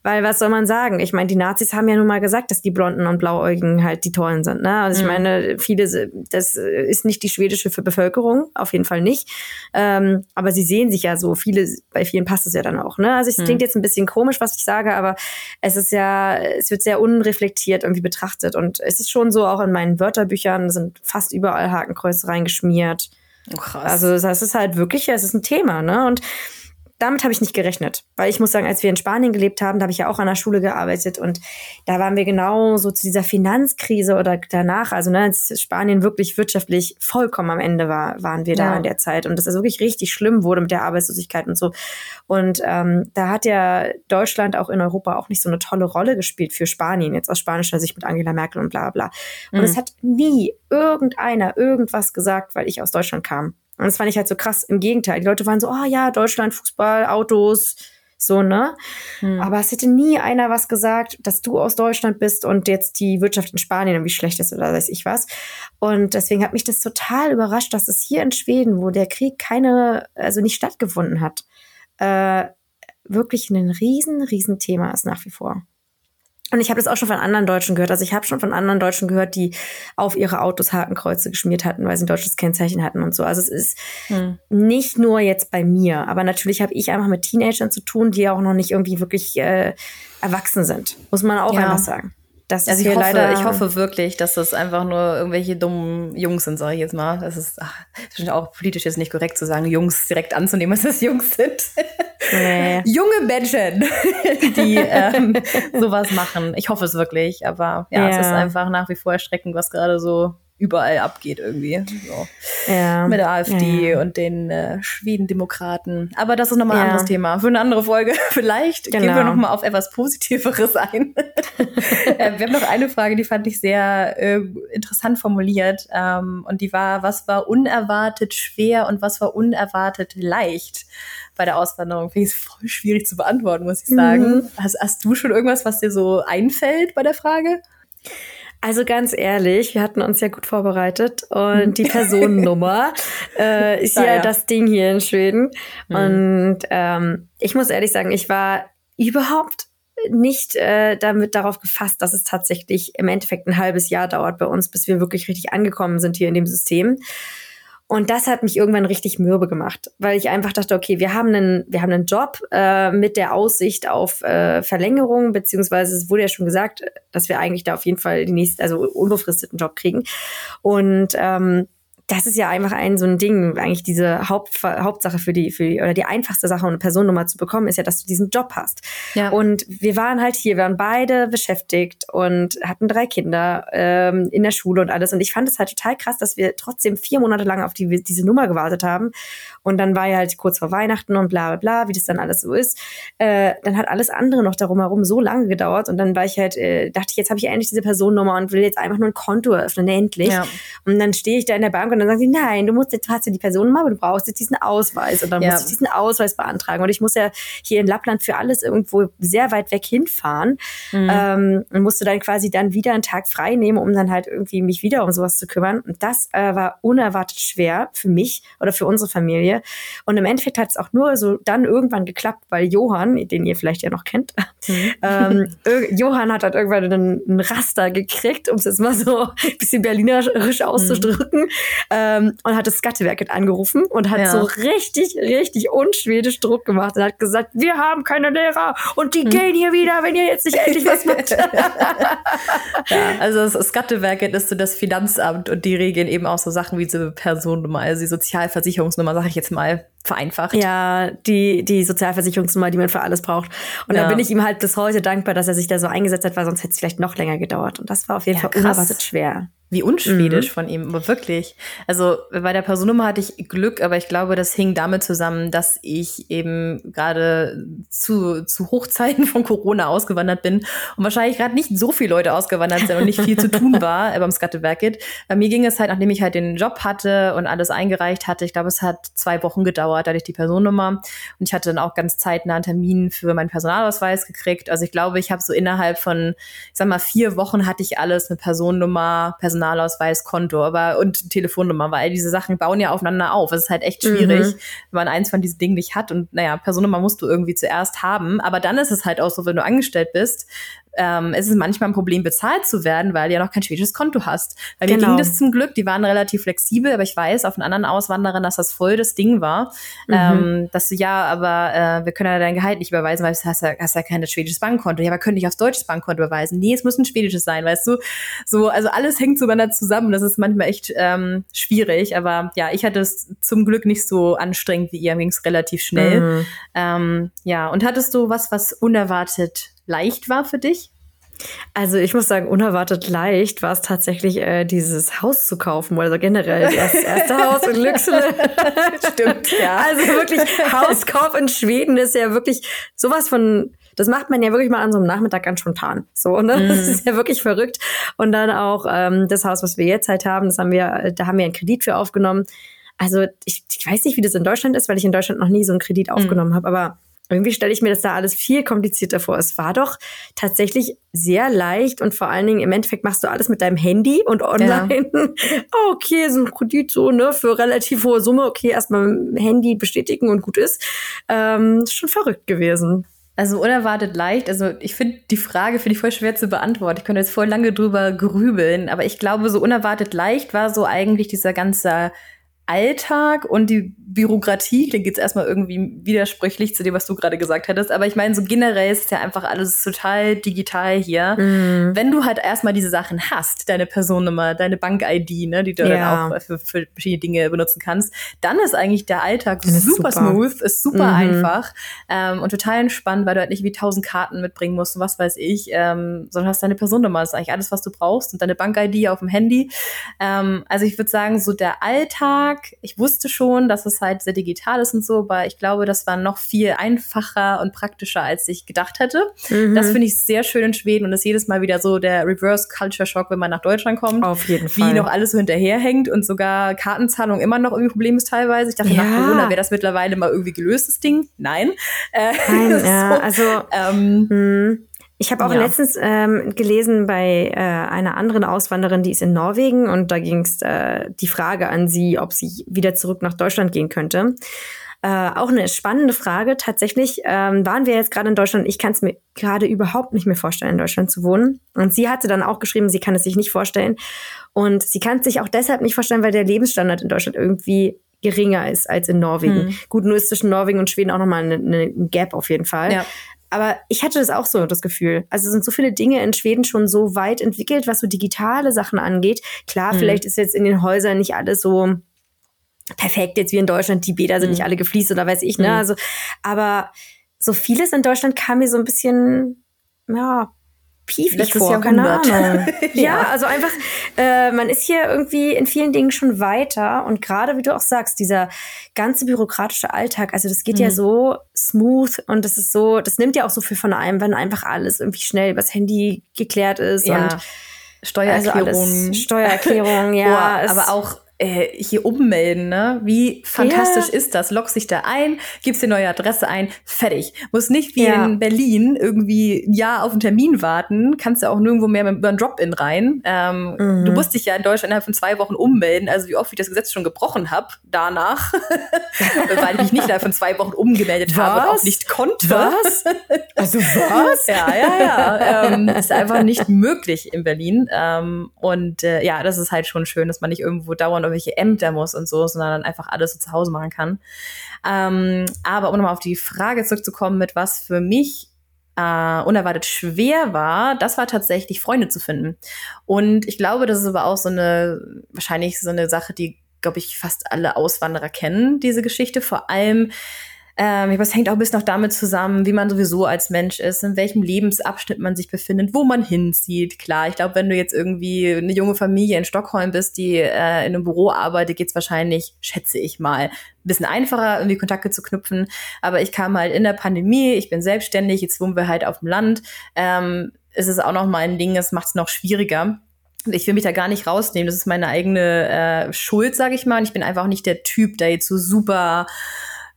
weil was soll man sagen? Ich meine, die Nazis haben ja nun mal gesagt, dass die Blonden und Blauäugigen halt die Tollen sind. Ne? Also ich mhm. meine, viele, das ist nicht die schwedische Bevölkerung, auf jeden Fall nicht. Ähm, aber sie sehen sich ja so. Viele, bei vielen passt es ja dann auch. Ne? Also es mhm. klingt jetzt ein bisschen komisch, was ich sage, aber es ist ja, es wird sehr unreflektiert irgendwie betrachtet. Und es ist schon so, auch in meinen Wörterbüchern sind fast überall Hakenkreuze reingeschmiert. Oh, krass. Also das ist halt wirklich, es ist ein Thema, ne? Und damit habe ich nicht gerechnet. Weil ich muss sagen, als wir in Spanien gelebt haben, da habe ich ja auch an der Schule gearbeitet und da waren wir genau so zu dieser Finanzkrise oder danach, also ne, als Spanien wirklich wirtschaftlich vollkommen am Ende war, waren wir da ja. in der Zeit und das ist wirklich richtig schlimm wurde mit der Arbeitslosigkeit und so. Und ähm, da hat ja Deutschland auch in Europa auch nicht so eine tolle Rolle gespielt für Spanien, jetzt aus spanischer Sicht mit Angela Merkel und bla bla. Und mhm. es hat nie irgendeiner irgendwas gesagt, weil ich aus Deutschland kam. Und das fand ich halt so krass. Im Gegenteil. Die Leute waren so, oh ja, Deutschland, Fußball, Autos, so, ne? Hm. Aber es hätte nie einer was gesagt, dass du aus Deutschland bist und jetzt die Wirtschaft in Spanien irgendwie schlecht ist oder weiß ich was. Und deswegen hat mich das total überrascht, dass es hier in Schweden, wo der Krieg keine, also nicht stattgefunden hat, äh, wirklich ein riesen, riesen Thema ist nach wie vor. Und ich habe das auch schon von anderen Deutschen gehört. Also ich habe schon von anderen Deutschen gehört, die auf ihre Autos Hakenkreuze geschmiert hatten, weil sie ein deutsches Kennzeichen hatten und so. Also es ist hm. nicht nur jetzt bei mir, aber natürlich habe ich einfach mit Teenagern zu tun, die auch noch nicht irgendwie wirklich äh, erwachsen sind, muss man auch ja. einfach sagen. Das also ich hoffe, leider ich hoffe wirklich, dass das einfach nur irgendwelche dummen Jungs sind, sage ich jetzt mal. Das ist, ach, das ist auch politisch jetzt nicht korrekt zu sagen, Jungs direkt anzunehmen, dass das Jungs sind. Nee. Junge Menschen, die ähm, sowas machen. Ich hoffe es wirklich, aber ja, ja, es ist einfach nach wie vor erschreckend, was gerade so überall abgeht irgendwie. So. Ja. Mit der AfD ja. und den äh, Schwedendemokraten. Aber das ist nochmal ein ja. anderes Thema. Für eine andere Folge. Vielleicht genau. gehen wir genau. nochmal auf etwas Positiveres ein. äh, wir haben noch eine Frage, die fand ich sehr äh, interessant formuliert. Ähm, und die war, was war unerwartet schwer und was war unerwartet leicht? bei der Auswanderung finde ich es voll schwierig zu beantworten, muss ich sagen. Mhm. Hast, hast du schon irgendwas, was dir so einfällt bei der Frage? Also ganz ehrlich, wir hatten uns ja gut vorbereitet und die Personennummer äh, ist ja, ja, das Ding hier in Schweden. Mhm. Und ähm, ich muss ehrlich sagen, ich war überhaupt nicht äh, damit darauf gefasst, dass es tatsächlich im Endeffekt ein halbes Jahr dauert bei uns, bis wir wirklich richtig angekommen sind hier in dem System. Und das hat mich irgendwann richtig mürbe gemacht, weil ich einfach dachte, okay, wir haben einen, wir haben einen Job äh, mit der Aussicht auf äh, Verlängerung, beziehungsweise es wurde ja schon gesagt, dass wir eigentlich da auf jeden Fall die nächste, also unbefristeten Job kriegen. Und ähm, das ist ja einfach ein so ein Ding, eigentlich diese Haupt, Hauptsache für die, für die, oder die einfachste Sache, um eine Personennummer zu bekommen, ist ja, dass du diesen Job hast. Ja. Und wir waren halt hier, wir waren beide beschäftigt und hatten drei Kinder ähm, in der Schule und alles. Und ich fand es halt total krass, dass wir trotzdem vier Monate lang auf die, diese Nummer gewartet haben. Und dann war ja halt kurz vor Weihnachten und bla bla bla, wie das dann alles so ist. Äh, dann hat alles andere noch darum herum so lange gedauert. Und dann war ich halt, äh, dachte ich, jetzt habe ich endlich diese Personennummer und will jetzt einfach nur ein Konto öffnen, endlich. Ja. Und dann stehe ich da in der Bank und dann sagen sie, nein, du musst jetzt, hast ja die Personennummer, aber du brauchst jetzt diesen Ausweis. Und dann ja. muss ich diesen Ausweis beantragen. Und ich muss ja hier in Lappland für alles irgendwo sehr weit weg hinfahren. Mhm. Ähm, und musste dann quasi dann wieder einen Tag frei nehmen, um dann halt irgendwie mich wieder um sowas zu kümmern. Und das äh, war unerwartet schwer für mich oder für unsere Familie. Und im Endeffekt hat es auch nur so dann irgendwann geklappt, weil Johann, den ihr vielleicht ja noch kennt, mhm. ähm, Johann hat halt irgendwann einen, einen Raster gekriegt, um es jetzt mal so ein bisschen berlinerisch auszudrücken. Mhm. ähm, und hat das Skattewerk angerufen und hat ja. so richtig, richtig unschwedisch Druck gemacht und hat gesagt, wir haben keine Lehrer und die hm. gehen hier wieder, wenn ihr jetzt nicht endlich was macht. ja, also das Skattewerket ist so das Finanzamt und die regeln eben auch so Sachen wie diese Personennummer, also die Sozialversicherungsnummer, sage ich jetzt mal vereinfacht. Ja, die, die Sozialversicherungsnummer, die man für alles braucht. Und ja. da bin ich ihm halt bis heute dankbar, dass er sich da so eingesetzt hat, weil sonst hätte es vielleicht noch länger gedauert. Und das war auf jeden ja, Fall krass. unerwartet schwer. Wie unschwedisch mhm. von ihm, aber wirklich. Also bei der Personnummer hatte ich Glück, aber ich glaube, das hing damit zusammen, dass ich eben gerade zu, zu Hochzeiten von Corona ausgewandert bin und wahrscheinlich gerade nicht so viele Leute ausgewandert sind und nicht viel zu tun war beim Skattewerket. Bei mir ging es halt, nachdem ich halt den Job hatte und alles eingereicht hatte, ich glaube, es hat zwei Wochen gedauert, da hatte ich die Personnummer und ich hatte dann auch ganz zeitnah einen Termin für meinen Personalausweis gekriegt. Also ich glaube, ich habe so innerhalb von, ich sag mal, vier Wochen hatte ich alles, eine Personennummer, Personalausweis Personalausweis, Konto aber, und Telefonnummer, weil diese Sachen bauen ja aufeinander auf. Es ist halt echt schwierig, mhm. wenn man eins von diesen Dingen nicht hat. Und naja, Personennummer musst du irgendwie zuerst haben. Aber dann ist es halt auch so, wenn du angestellt bist, ähm, es ist manchmal ein Problem, bezahlt zu werden, weil du ja noch kein schwedisches Konto hast. Bei genau. mir ging das zum Glück, die waren relativ flexibel, aber ich weiß auf einen anderen Auswanderern, dass das voll das Ding war. Mhm. Ähm, dass du ja, aber äh, wir können ja dein Gehalt nicht überweisen, weil du hast ja, hast ja kein schwedisches Bankkonto. Ja, aber können nicht aufs deutsches Bankkonto überweisen. Nee, es muss ein schwedisches sein, weißt du? So, also alles hängt zueinander zusammen. Das ist manchmal echt ähm, schwierig, aber ja, ich hatte es zum Glück nicht so anstrengend wie ihr. Mir ging es relativ schnell. Mhm. Ähm, ja, und hattest du was, was unerwartet leicht war für dich? Also ich muss sagen, unerwartet leicht war es tatsächlich, äh, dieses Haus zu kaufen oder generell das erste Haus in Lüxle. Stimmt, ja. Also wirklich, Hauskauf in Schweden ist ja wirklich sowas von, das macht man ja wirklich mal an so einem Nachmittag ganz spontan. So, ne? Mm. Das ist ja wirklich verrückt. Und dann auch ähm, das Haus, was wir jetzt halt haben, das haben wir, da haben wir einen Kredit für aufgenommen. Also ich, ich weiß nicht, wie das in Deutschland ist, weil ich in Deutschland noch nie so einen Kredit aufgenommen mm. habe, aber irgendwie stelle ich mir das da alles viel komplizierter vor. Es war doch tatsächlich sehr leicht und vor allen Dingen im Endeffekt machst du alles mit deinem Handy und online. Ja. Okay, so ein Kredit so, ne, für relativ hohe Summe. Okay, erstmal Handy bestätigen und gut ist. Ähm, ist schon verrückt gewesen. Also unerwartet leicht. Also ich finde die Frage finde ich voll schwer zu beantworten. Ich könnte jetzt voll lange drüber grübeln, aber ich glaube, so unerwartet leicht war so eigentlich dieser ganze Alltag und die Bürokratie klingt jetzt erstmal irgendwie widersprüchlich zu dem, was du gerade gesagt hattest. Aber ich meine, so generell ist ja einfach alles total digital hier. Mm. Wenn du halt erstmal diese Sachen hast, deine Personennummer, deine Bank-ID, ne, die du ja. dann auch für, für, verschiedene Dinge benutzen kannst, dann ist eigentlich der Alltag super, super, smooth, ist super mm einfach ähm, und total entspannt, weil du halt nicht wie tausend Karten mitbringen musst und was weiß ich, ähm, sondern hast deine Personennummer. Das ist eigentlich alles, was du brauchst und deine Bank-ID auf dem Handy. Ähm, also ich würde sagen, so der Alltag Tag. Ich wusste schon, dass es halt sehr digital ist und so, aber ich glaube, das war noch viel einfacher und praktischer, als ich gedacht hätte. Mhm. Das finde ich sehr schön in Schweden und ist jedes Mal wieder so der Reverse Culture Shock, wenn man nach Deutschland kommt. Auf jeden Fall. Wie noch alles so hinterherhängt und sogar Kartenzahlung immer noch irgendwie ein Problem ist teilweise. Ich dachte, ja. nach Corona wäre das mittlerweile mal irgendwie gelöst, das Ding. Nein. Äh, Nein, ja, so, also ähm, hm. Ich habe auch ja. letztens ähm, gelesen bei äh, einer anderen Auswanderin, die ist in Norwegen und da ging es äh, die Frage an sie, ob sie wieder zurück nach Deutschland gehen könnte. Äh, auch eine spannende Frage. Tatsächlich ähm, waren wir jetzt gerade in Deutschland. Ich kann es mir gerade überhaupt nicht mehr vorstellen, in Deutschland zu wohnen. Und sie hatte dann auch geschrieben, sie kann es sich nicht vorstellen. Und sie kann es sich auch deshalb nicht vorstellen, weil der Lebensstandard in Deutschland irgendwie geringer ist als in Norwegen. Hm. Gut, nur ist zwischen Norwegen und Schweden auch nochmal eine, eine Gap auf jeden Fall. Ja. Aber ich hatte das auch so, das Gefühl. Also sind so viele Dinge in Schweden schon so weit entwickelt, was so digitale Sachen angeht. Klar, mhm. vielleicht ist jetzt in den Häusern nicht alles so perfekt, jetzt wie in Deutschland, die Bäder sind mhm. nicht alle gefliest oder weiß ich, ne? Mhm. Also, aber so vieles in Deutschland kam mir so ein bisschen, ja, piefig vor, Jahrhundert. keine Ahnung. ja. ja, also einfach, äh, man ist hier irgendwie in vielen Dingen schon weiter und gerade wie du auch sagst, dieser ganze bürokratische Alltag, also das geht mhm. ja so smooth und das ist so, das nimmt ja auch so viel von einem, wenn einfach alles irgendwie schnell übers Handy geklärt ist ja. und Steuererklärung. Also Steuererklärung, ja. Boah, aber auch äh, hier ummelden, ne? Wie fantastisch ja. ist das? Loggst dich da ein, gibst dir neue Adresse ein, fertig. Muss nicht wie ja. in Berlin irgendwie ein Jahr auf einen Termin warten, kannst du auch nirgendwo mehr über einen Drop-In rein. Ähm, mhm. Du musst dich ja in Deutschland innerhalb von zwei Wochen ummelden, also wie oft ich das Gesetz schon gebrochen habe danach, weil ich mich nicht innerhalb von zwei Wochen umgemeldet was? habe und auch nicht konnte. Was? Also was? ja, ja, ja. Ähm, ist einfach nicht möglich in Berlin. Ähm, und äh, ja, das ist halt schon schön, dass man nicht irgendwo dauernd irgendwelche Ämter muss und so, sondern dann einfach alles so zu Hause machen kann. Ähm, aber um nochmal auf die Frage zurückzukommen, mit was für mich äh, unerwartet schwer war, das war tatsächlich Freunde zu finden. Und ich glaube, das ist aber auch so eine, wahrscheinlich so eine Sache, die, glaube ich, fast alle Auswanderer kennen, diese Geschichte. Vor allem, ähm, es hängt auch ein bisschen auch damit zusammen, wie man sowieso als Mensch ist, in welchem Lebensabschnitt man sich befindet, wo man hinzieht. Klar, ich glaube, wenn du jetzt irgendwie eine junge Familie in Stockholm bist, die äh, in einem Büro arbeitet, geht's wahrscheinlich, schätze ich mal, ein bisschen einfacher, irgendwie Kontakte zu knüpfen. Aber ich kam halt in der Pandemie, ich bin selbstständig, jetzt wohnen wir halt auf dem Land. Ähm, es ist auch noch mal ein Ding, es macht es noch schwieriger ich will mich da gar nicht rausnehmen. Das ist meine eigene äh, Schuld, sage ich mal. Und ich bin einfach auch nicht der Typ, der jetzt so super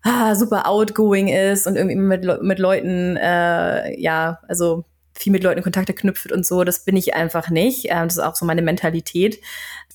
ah, super outgoing ist und irgendwie mit, mit Leuten, äh, ja, also viel mit Leuten Kontakte knüpft und so. Das bin ich einfach nicht. Ähm, das ist auch so meine Mentalität.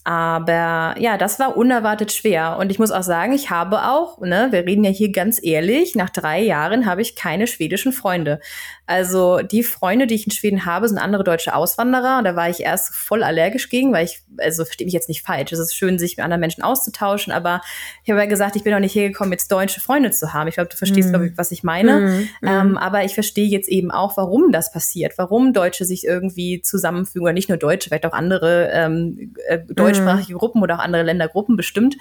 Aber ja, das war unerwartet schwer. Und ich muss auch sagen, ich habe auch, ne, wir reden ja hier ganz ehrlich, nach drei Jahren habe ich keine schwedischen Freunde. Also die Freunde, die ich in Schweden habe, sind andere deutsche Auswanderer. Und da war ich erst voll allergisch gegen, weil ich, also verstehe mich jetzt nicht falsch. Es ist schön, sich mit anderen Menschen auszutauschen, aber ich habe ja gesagt, ich bin auch nicht hergekommen, jetzt deutsche Freunde zu haben. Ich glaube, du verstehst, mm. glaube ich, was ich meine. Mm, ähm, aber ich verstehe jetzt eben auch, warum das passiert, warum Deutsche sich irgendwie zusammenfügen, oder nicht nur Deutsche, vielleicht auch andere ähm, äh, deutschsprachige mm. Gruppen oder auch andere Ländergruppen bestimmt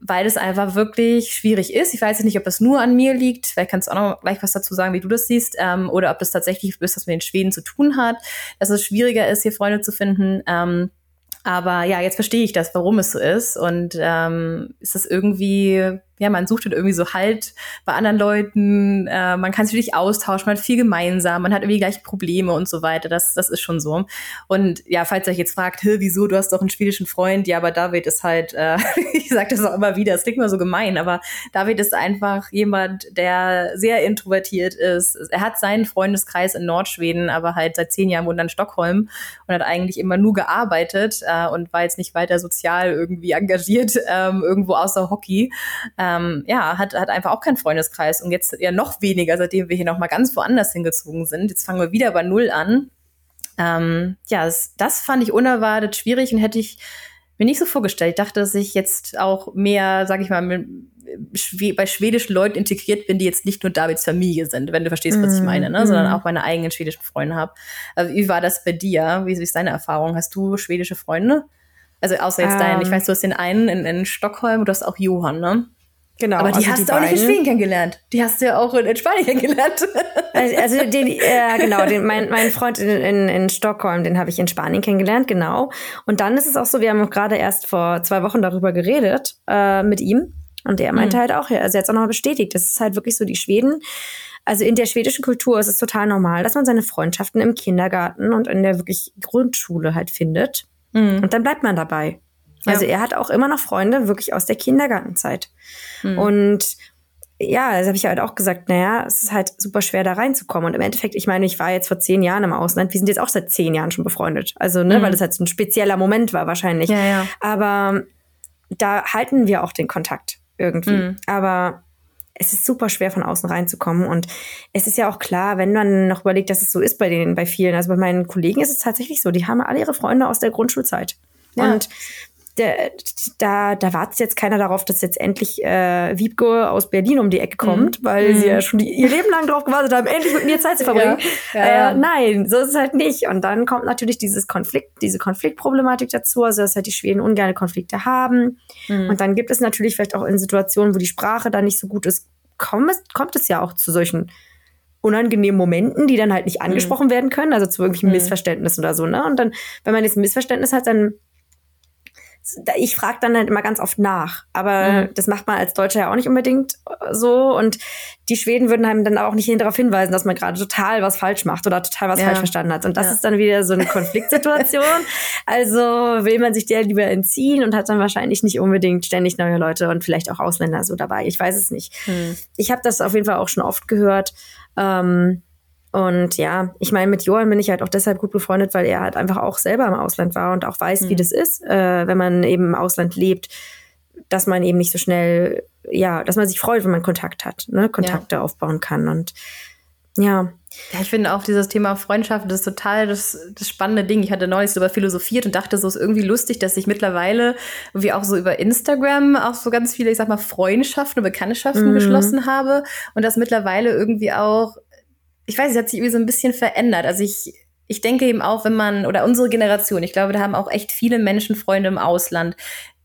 weil es einfach wirklich schwierig ist. Ich weiß nicht, ob das nur an mir liegt. Vielleicht kannst du auch noch gleich was dazu sagen, wie du das siehst, ähm, oder ob das tatsächlich ist, was mit den Schweden zu tun hat, dass es schwieriger ist, hier Freunde zu finden. Ähm, aber ja, jetzt verstehe ich das, warum es so ist. Und ähm, ist es irgendwie ja, man sucht halt irgendwie so Halt bei anderen Leuten, äh, man kann sich wirklich austauschen, man hat viel gemeinsam, man hat irgendwie gleich Probleme und so weiter. Das, das ist schon so. Und ja, falls ihr euch jetzt fragt, wieso, du hast doch einen schwedischen Freund, ja, aber David ist halt, äh, ich sage das auch immer wieder, es klingt immer so gemein, aber David ist einfach jemand, der sehr introvertiert ist. Er hat seinen Freundeskreis in Nordschweden, aber halt seit zehn Jahren wohnt er in Stockholm und hat eigentlich immer nur gearbeitet äh, und war jetzt nicht weiter sozial irgendwie engagiert, ähm, irgendwo außer Hockey. Äh, ähm, ja, hat, hat einfach auch keinen Freundeskreis und jetzt ja noch weniger, seitdem wir hier noch mal ganz woanders hingezogen sind. Jetzt fangen wir wieder bei Null an. Ähm, ja, das, das fand ich unerwartet schwierig und hätte ich mir nicht so vorgestellt. Ich dachte, dass ich jetzt auch mehr, sag ich mal, mit, bei schwedischen Leuten integriert bin, die jetzt nicht nur Davids Familie sind, wenn du verstehst, was ich mhm. meine, ne? Sondern auch meine eigenen schwedischen Freunde habe. Also, wie war das bei dir? Wie ist deine Erfahrung? Hast du schwedische Freunde? Also außer jetzt um. deinen, ich ähm. weiß, du hast den einen in, in Stockholm, du hast auch Johann, ne? Genau. Aber die also hast die du auch nicht in Schweden kennengelernt. Die hast du ja auch in, Spanien kennengelernt. Also, also den, äh, genau, den, mein, mein Freund in, in, in Stockholm, den habe ich in Spanien kennengelernt, genau. Und dann ist es auch so, wir haben gerade erst vor zwei Wochen darüber geredet äh, mit ihm. Und der meinte mhm. halt auch, also er hat es auch nochmal bestätigt, das ist halt wirklich so die Schweden. Also in der schwedischen Kultur ist es total normal, dass man seine Freundschaften im Kindergarten und in der wirklich Grundschule halt findet. Mhm. Und dann bleibt man dabei. Also er hat auch immer noch Freunde wirklich aus der Kindergartenzeit. Mhm. Und ja, das habe ich halt auch gesagt, naja, es ist halt super schwer da reinzukommen. Und im Endeffekt, ich meine, ich war jetzt vor zehn Jahren im Ausland, wir sind jetzt auch seit zehn Jahren schon befreundet. Also, ne, mhm. weil das halt so ein spezieller Moment war wahrscheinlich. Ja, ja. Aber da halten wir auch den Kontakt irgendwie. Mhm. Aber es ist super schwer von außen reinzukommen. Und es ist ja auch klar, wenn man noch überlegt, dass es so ist bei denen, bei vielen. Also bei meinen Kollegen ist es tatsächlich so, die haben alle ihre Freunde aus der Grundschulzeit. Ja. Und der, da, da wartet jetzt keiner darauf, dass jetzt endlich äh, Wiebke aus Berlin um die Ecke kommt, mhm. weil mhm. sie ja schon die, ihr Leben lang drauf gewartet haben, endlich mit mir Zeit zu verbringen. Ja. Ja, äh, nein, so ist es halt nicht. Und dann kommt natürlich dieses Konflikt, diese Konfliktproblematik dazu, also dass halt die Schweden ungerne Konflikte haben. Mhm. Und dann gibt es natürlich vielleicht auch in Situationen, wo die Sprache da nicht so gut ist, kommt es, kommt es ja auch zu solchen unangenehmen Momenten, die dann halt nicht mhm. angesprochen werden können, also zu irgendwelchen mhm. Missverständnissen oder so, ne? Und dann, wenn man jetzt ein Missverständnis hat, dann ich frage dann halt immer ganz oft nach. Aber mhm. das macht man als Deutscher ja auch nicht unbedingt äh, so. Und die Schweden würden einem dann auch nicht darauf hinweisen, dass man gerade total was falsch macht oder total was ja. falsch verstanden hat. Und das ja. ist dann wieder so eine Konfliktsituation. also will man sich der lieber entziehen und hat dann wahrscheinlich nicht unbedingt ständig neue Leute und vielleicht auch Ausländer so dabei. Ich weiß es nicht. Mhm. Ich habe das auf jeden Fall auch schon oft gehört. Ähm, und ja, ich meine, mit Johann bin ich halt auch deshalb gut befreundet, weil er halt einfach auch selber im Ausland war und auch weiß, mhm. wie das ist, äh, wenn man eben im Ausland lebt, dass man eben nicht so schnell, ja, dass man sich freut, wenn man Kontakt hat, ne, Kontakte ja. aufbauen kann. Und Ja. Ja, ich finde auch dieses Thema Freundschaft, das ist total das, das spannende Ding. Ich hatte neulich darüber philosophiert und dachte, so ist irgendwie lustig, dass ich mittlerweile irgendwie auch so über Instagram auch so ganz viele, ich sag mal, Freundschaften und Bekanntschaften mhm. geschlossen habe und das mittlerweile irgendwie auch, ich weiß, es hat sich irgendwie so ein bisschen verändert. Also ich, ich denke eben auch, wenn man, oder unsere Generation, ich glaube, da haben auch echt viele Menschen Freunde im Ausland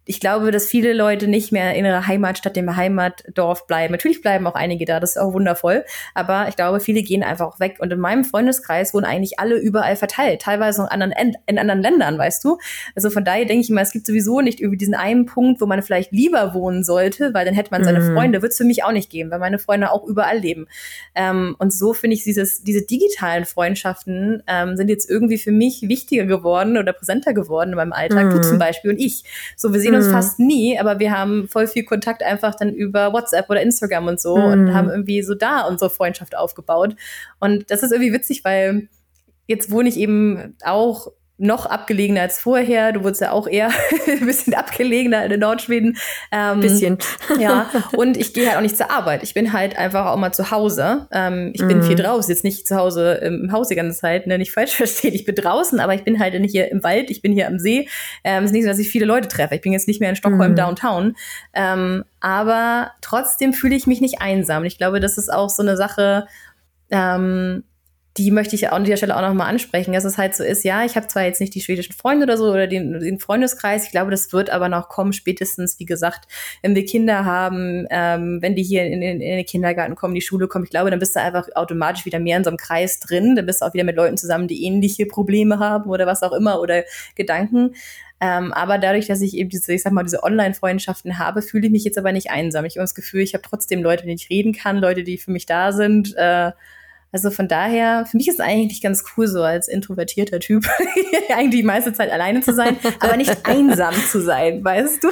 ich glaube, dass viele Leute nicht mehr in ihrer Heimatstadt, im Heimatdorf bleiben. Natürlich bleiben auch einige da, das ist auch wundervoll. Aber ich glaube, viele gehen einfach auch weg. Und in meinem Freundeskreis wohnen eigentlich alle überall verteilt, teilweise in anderen, in anderen Ländern, weißt du? Also von daher denke ich mal, es gibt sowieso nicht über diesen einen Punkt, wo man vielleicht lieber wohnen sollte, weil dann hätte man seine mhm. Freunde. Wird es für mich auch nicht geben, weil meine Freunde auch überall leben. Ähm, und so finde ich dieses, diese digitalen Freundschaften ähm, sind jetzt irgendwie für mich wichtiger geworden oder präsenter geworden in meinem Alltag. Mhm. Du zum Beispiel und ich. So, wir sehen uns uns mhm. fast nie, aber wir haben voll viel Kontakt einfach dann über WhatsApp oder Instagram und so mhm. und haben irgendwie so da unsere Freundschaft aufgebaut. Und das ist irgendwie witzig, weil jetzt wohne ich eben auch noch abgelegener als vorher. Du wurdest ja auch eher ein bisschen abgelegener in Nordschweden. Ähm, bisschen. Ja. Und ich gehe halt auch nicht zur Arbeit. Ich bin halt einfach auch mal zu Hause. Ähm, ich bin mhm. viel draußen, jetzt nicht zu Hause im Haus die ganze Zeit, ne, nicht falsch verstehen. Ich bin draußen, aber ich bin halt nicht hier im Wald, ich bin hier am See. Ähm, es ist nicht so, dass ich viele Leute treffe. Ich bin jetzt nicht mehr in Stockholm mm. Downtown. Ähm, aber trotzdem fühle ich mich nicht einsam. Ich glaube, das ist auch so eine Sache, ähm, die möchte ich an dieser Stelle auch nochmal ansprechen, dass es halt so ist, ja, ich habe zwar jetzt nicht die schwedischen Freunde oder so oder den, den Freundeskreis, ich glaube, das wird aber noch kommen, spätestens, wie gesagt, wenn wir Kinder haben, ähm, wenn die hier in, in, in den Kindergarten kommen, die Schule kommen, ich glaube, dann bist du einfach automatisch wieder mehr in so einem Kreis drin, dann bist du auch wieder mit Leuten zusammen, die ähnliche Probleme haben oder was auch immer oder Gedanken. Ähm, aber dadurch, dass ich eben diese, ich sag mal, diese Online-Freundschaften habe, fühle ich mich jetzt aber nicht einsam. Ich habe das Gefühl, ich habe trotzdem Leute, mit denen ich reden kann, Leute, die für mich da sind. Äh, also von daher, für mich ist es eigentlich ganz cool, so als introvertierter Typ eigentlich die meiste Zeit alleine zu sein, aber nicht einsam zu sein, weißt du?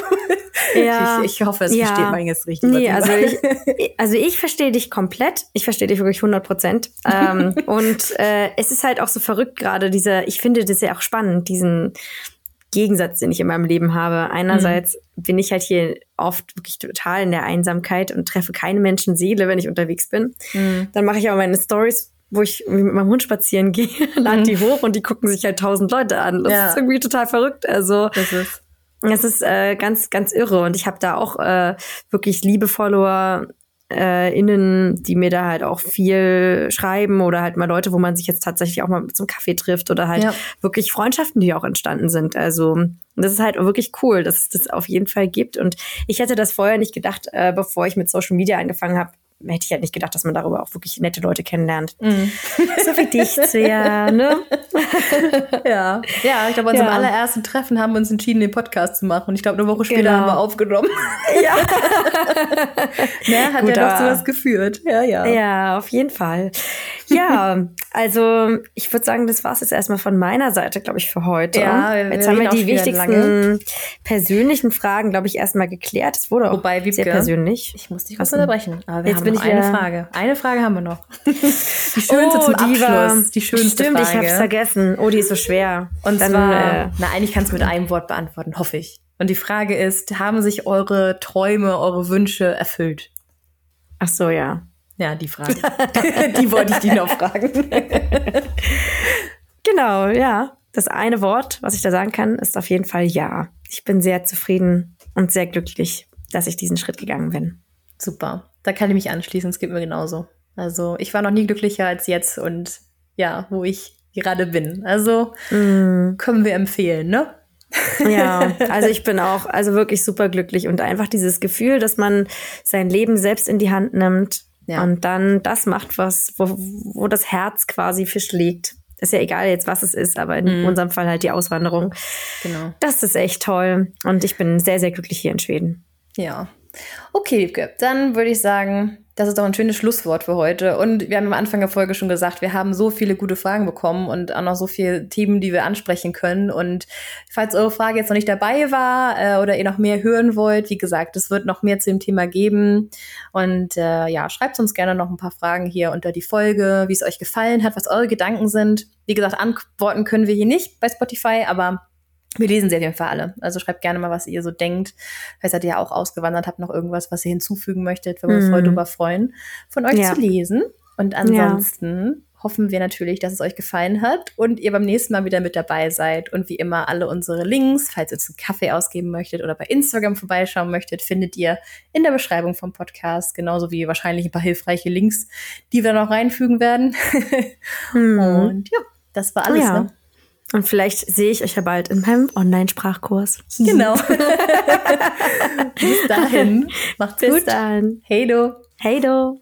Ja. Ich, ich hoffe, es ja. versteht man jetzt richtig. Nee, also ich, also ich verstehe dich komplett. Ich verstehe dich wirklich 100 Prozent. Ähm, und äh, es ist halt auch so verrückt gerade, dieser, ich finde das ja auch spannend, diesen Gegensatz, den ich in meinem Leben habe. Einerseits mhm. bin ich halt hier oft wirklich total in der Einsamkeit und treffe keine Menschenseele, wenn ich unterwegs bin. Mhm. Dann mache ich auch meine Stories, wo ich mit meinem Hund spazieren gehe, lade mhm. die hoch und die gucken sich halt tausend Leute an. Das ja. ist irgendwie total verrückt. Also das ist es ist äh, ganz, ganz irre. Und ich habe da auch äh, wirklich liebe Follower, äh, innen, die mir da halt auch viel schreiben oder halt mal Leute, wo man sich jetzt tatsächlich auch mal zum Kaffee trifft oder halt ja. wirklich Freundschaften, die auch entstanden sind. Also das ist halt wirklich cool, dass es das auf jeden Fall gibt. Und ich hätte das vorher nicht gedacht, äh, bevor ich mit Social Media angefangen habe, hätte ich halt nicht gedacht, dass man darüber auch wirklich nette Leute kennenlernt. Mm. So wie dich, Svea, ne? ja. Ja, ich glaube, bei unserem ja. allerersten Treffen haben wir uns entschieden, den Podcast zu machen. Und ich glaube, eine Woche später genau. haben wir aufgenommen. Ja. ne, hat Gut, ja doch zu was geführt. Ja, ja. Ja, auf jeden Fall. Ja, also ich würde sagen, das war es jetzt erstmal von meiner Seite, glaube ich, für heute. Ja, jetzt haben wir die wichtigsten lange. persönlichen Fragen, glaube ich, erstmal geklärt. Es wurde auch Wobei, Wiebke, sehr persönlich. Ich muss dich kurz unterbrechen. Aber wir jetzt haben bin noch ich eine Frage. Eine Frage haben wir noch. Die schönste oh, zum die Abschluss. War, die schönste stimmt, Frage. ich habe es vergessen. Oh, die ist so schwer. Und Dann, zwar, äh, na, eigentlich kannst du mit einem Wort beantworten, hoffe ich. Und die Frage ist, haben sich eure Träume, eure Wünsche erfüllt? Ach so, ja. Ja, die Frage. die wollte ich dich noch fragen. genau, ja. Das eine Wort, was ich da sagen kann, ist auf jeden Fall ja. Ich bin sehr zufrieden und sehr glücklich, dass ich diesen Schritt gegangen bin. Super. Da kann ich mich anschließen. Es geht mir genauso. Also, ich war noch nie glücklicher als jetzt und ja, wo ich gerade bin. Also, mm. können wir empfehlen, ne? Ja, also ich bin auch also wirklich super glücklich und einfach dieses Gefühl, dass man sein Leben selbst in die Hand nimmt ja. Und dann das macht, was, wo, wo das Herz quasi für schlägt. Ist ja egal jetzt, was es ist, aber in mhm. unserem Fall halt die Auswanderung. Genau. Das ist echt toll. Und ich bin sehr, sehr glücklich hier in Schweden. Ja. Okay, dann würde ich sagen, das ist doch ein schönes Schlusswort für heute. Und wir haben am Anfang der Folge schon gesagt, wir haben so viele gute Fragen bekommen und auch noch so viele Themen, die wir ansprechen können. Und falls eure Frage jetzt noch nicht dabei war äh, oder ihr noch mehr hören wollt, wie gesagt, es wird noch mehr zu dem Thema geben. Und äh, ja, schreibt uns gerne noch ein paar Fragen hier unter die Folge, wie es euch gefallen hat, was eure Gedanken sind. Wie gesagt, antworten können wir hier nicht bei Spotify, aber wir lesen sie auf jeden Fall alle. Also schreibt gerne mal, was ihr so denkt. Vielleicht seid ihr ja auch ausgewandert, habt noch irgendwas, was ihr hinzufügen möchtet. Wir würden uns mm. voll drüber freuen, von euch ja. zu lesen. Und ansonsten ja. hoffen wir natürlich, dass es euch gefallen hat und ihr beim nächsten Mal wieder mit dabei seid. Und wie immer alle unsere Links, falls ihr uns einen Kaffee ausgeben möchtet oder bei Instagram vorbeischauen möchtet, findet ihr in der Beschreibung vom Podcast, genauso wie wahrscheinlich ein paar hilfreiche Links, die wir noch reinfügen werden. hm. Und ja, das war alles. Ja. Ne? Und vielleicht sehe ich euch ja bald in meinem Online-Sprachkurs. Genau. Bis dahin. Macht's Bis gut. Bis dahin. Hey do. Hey do.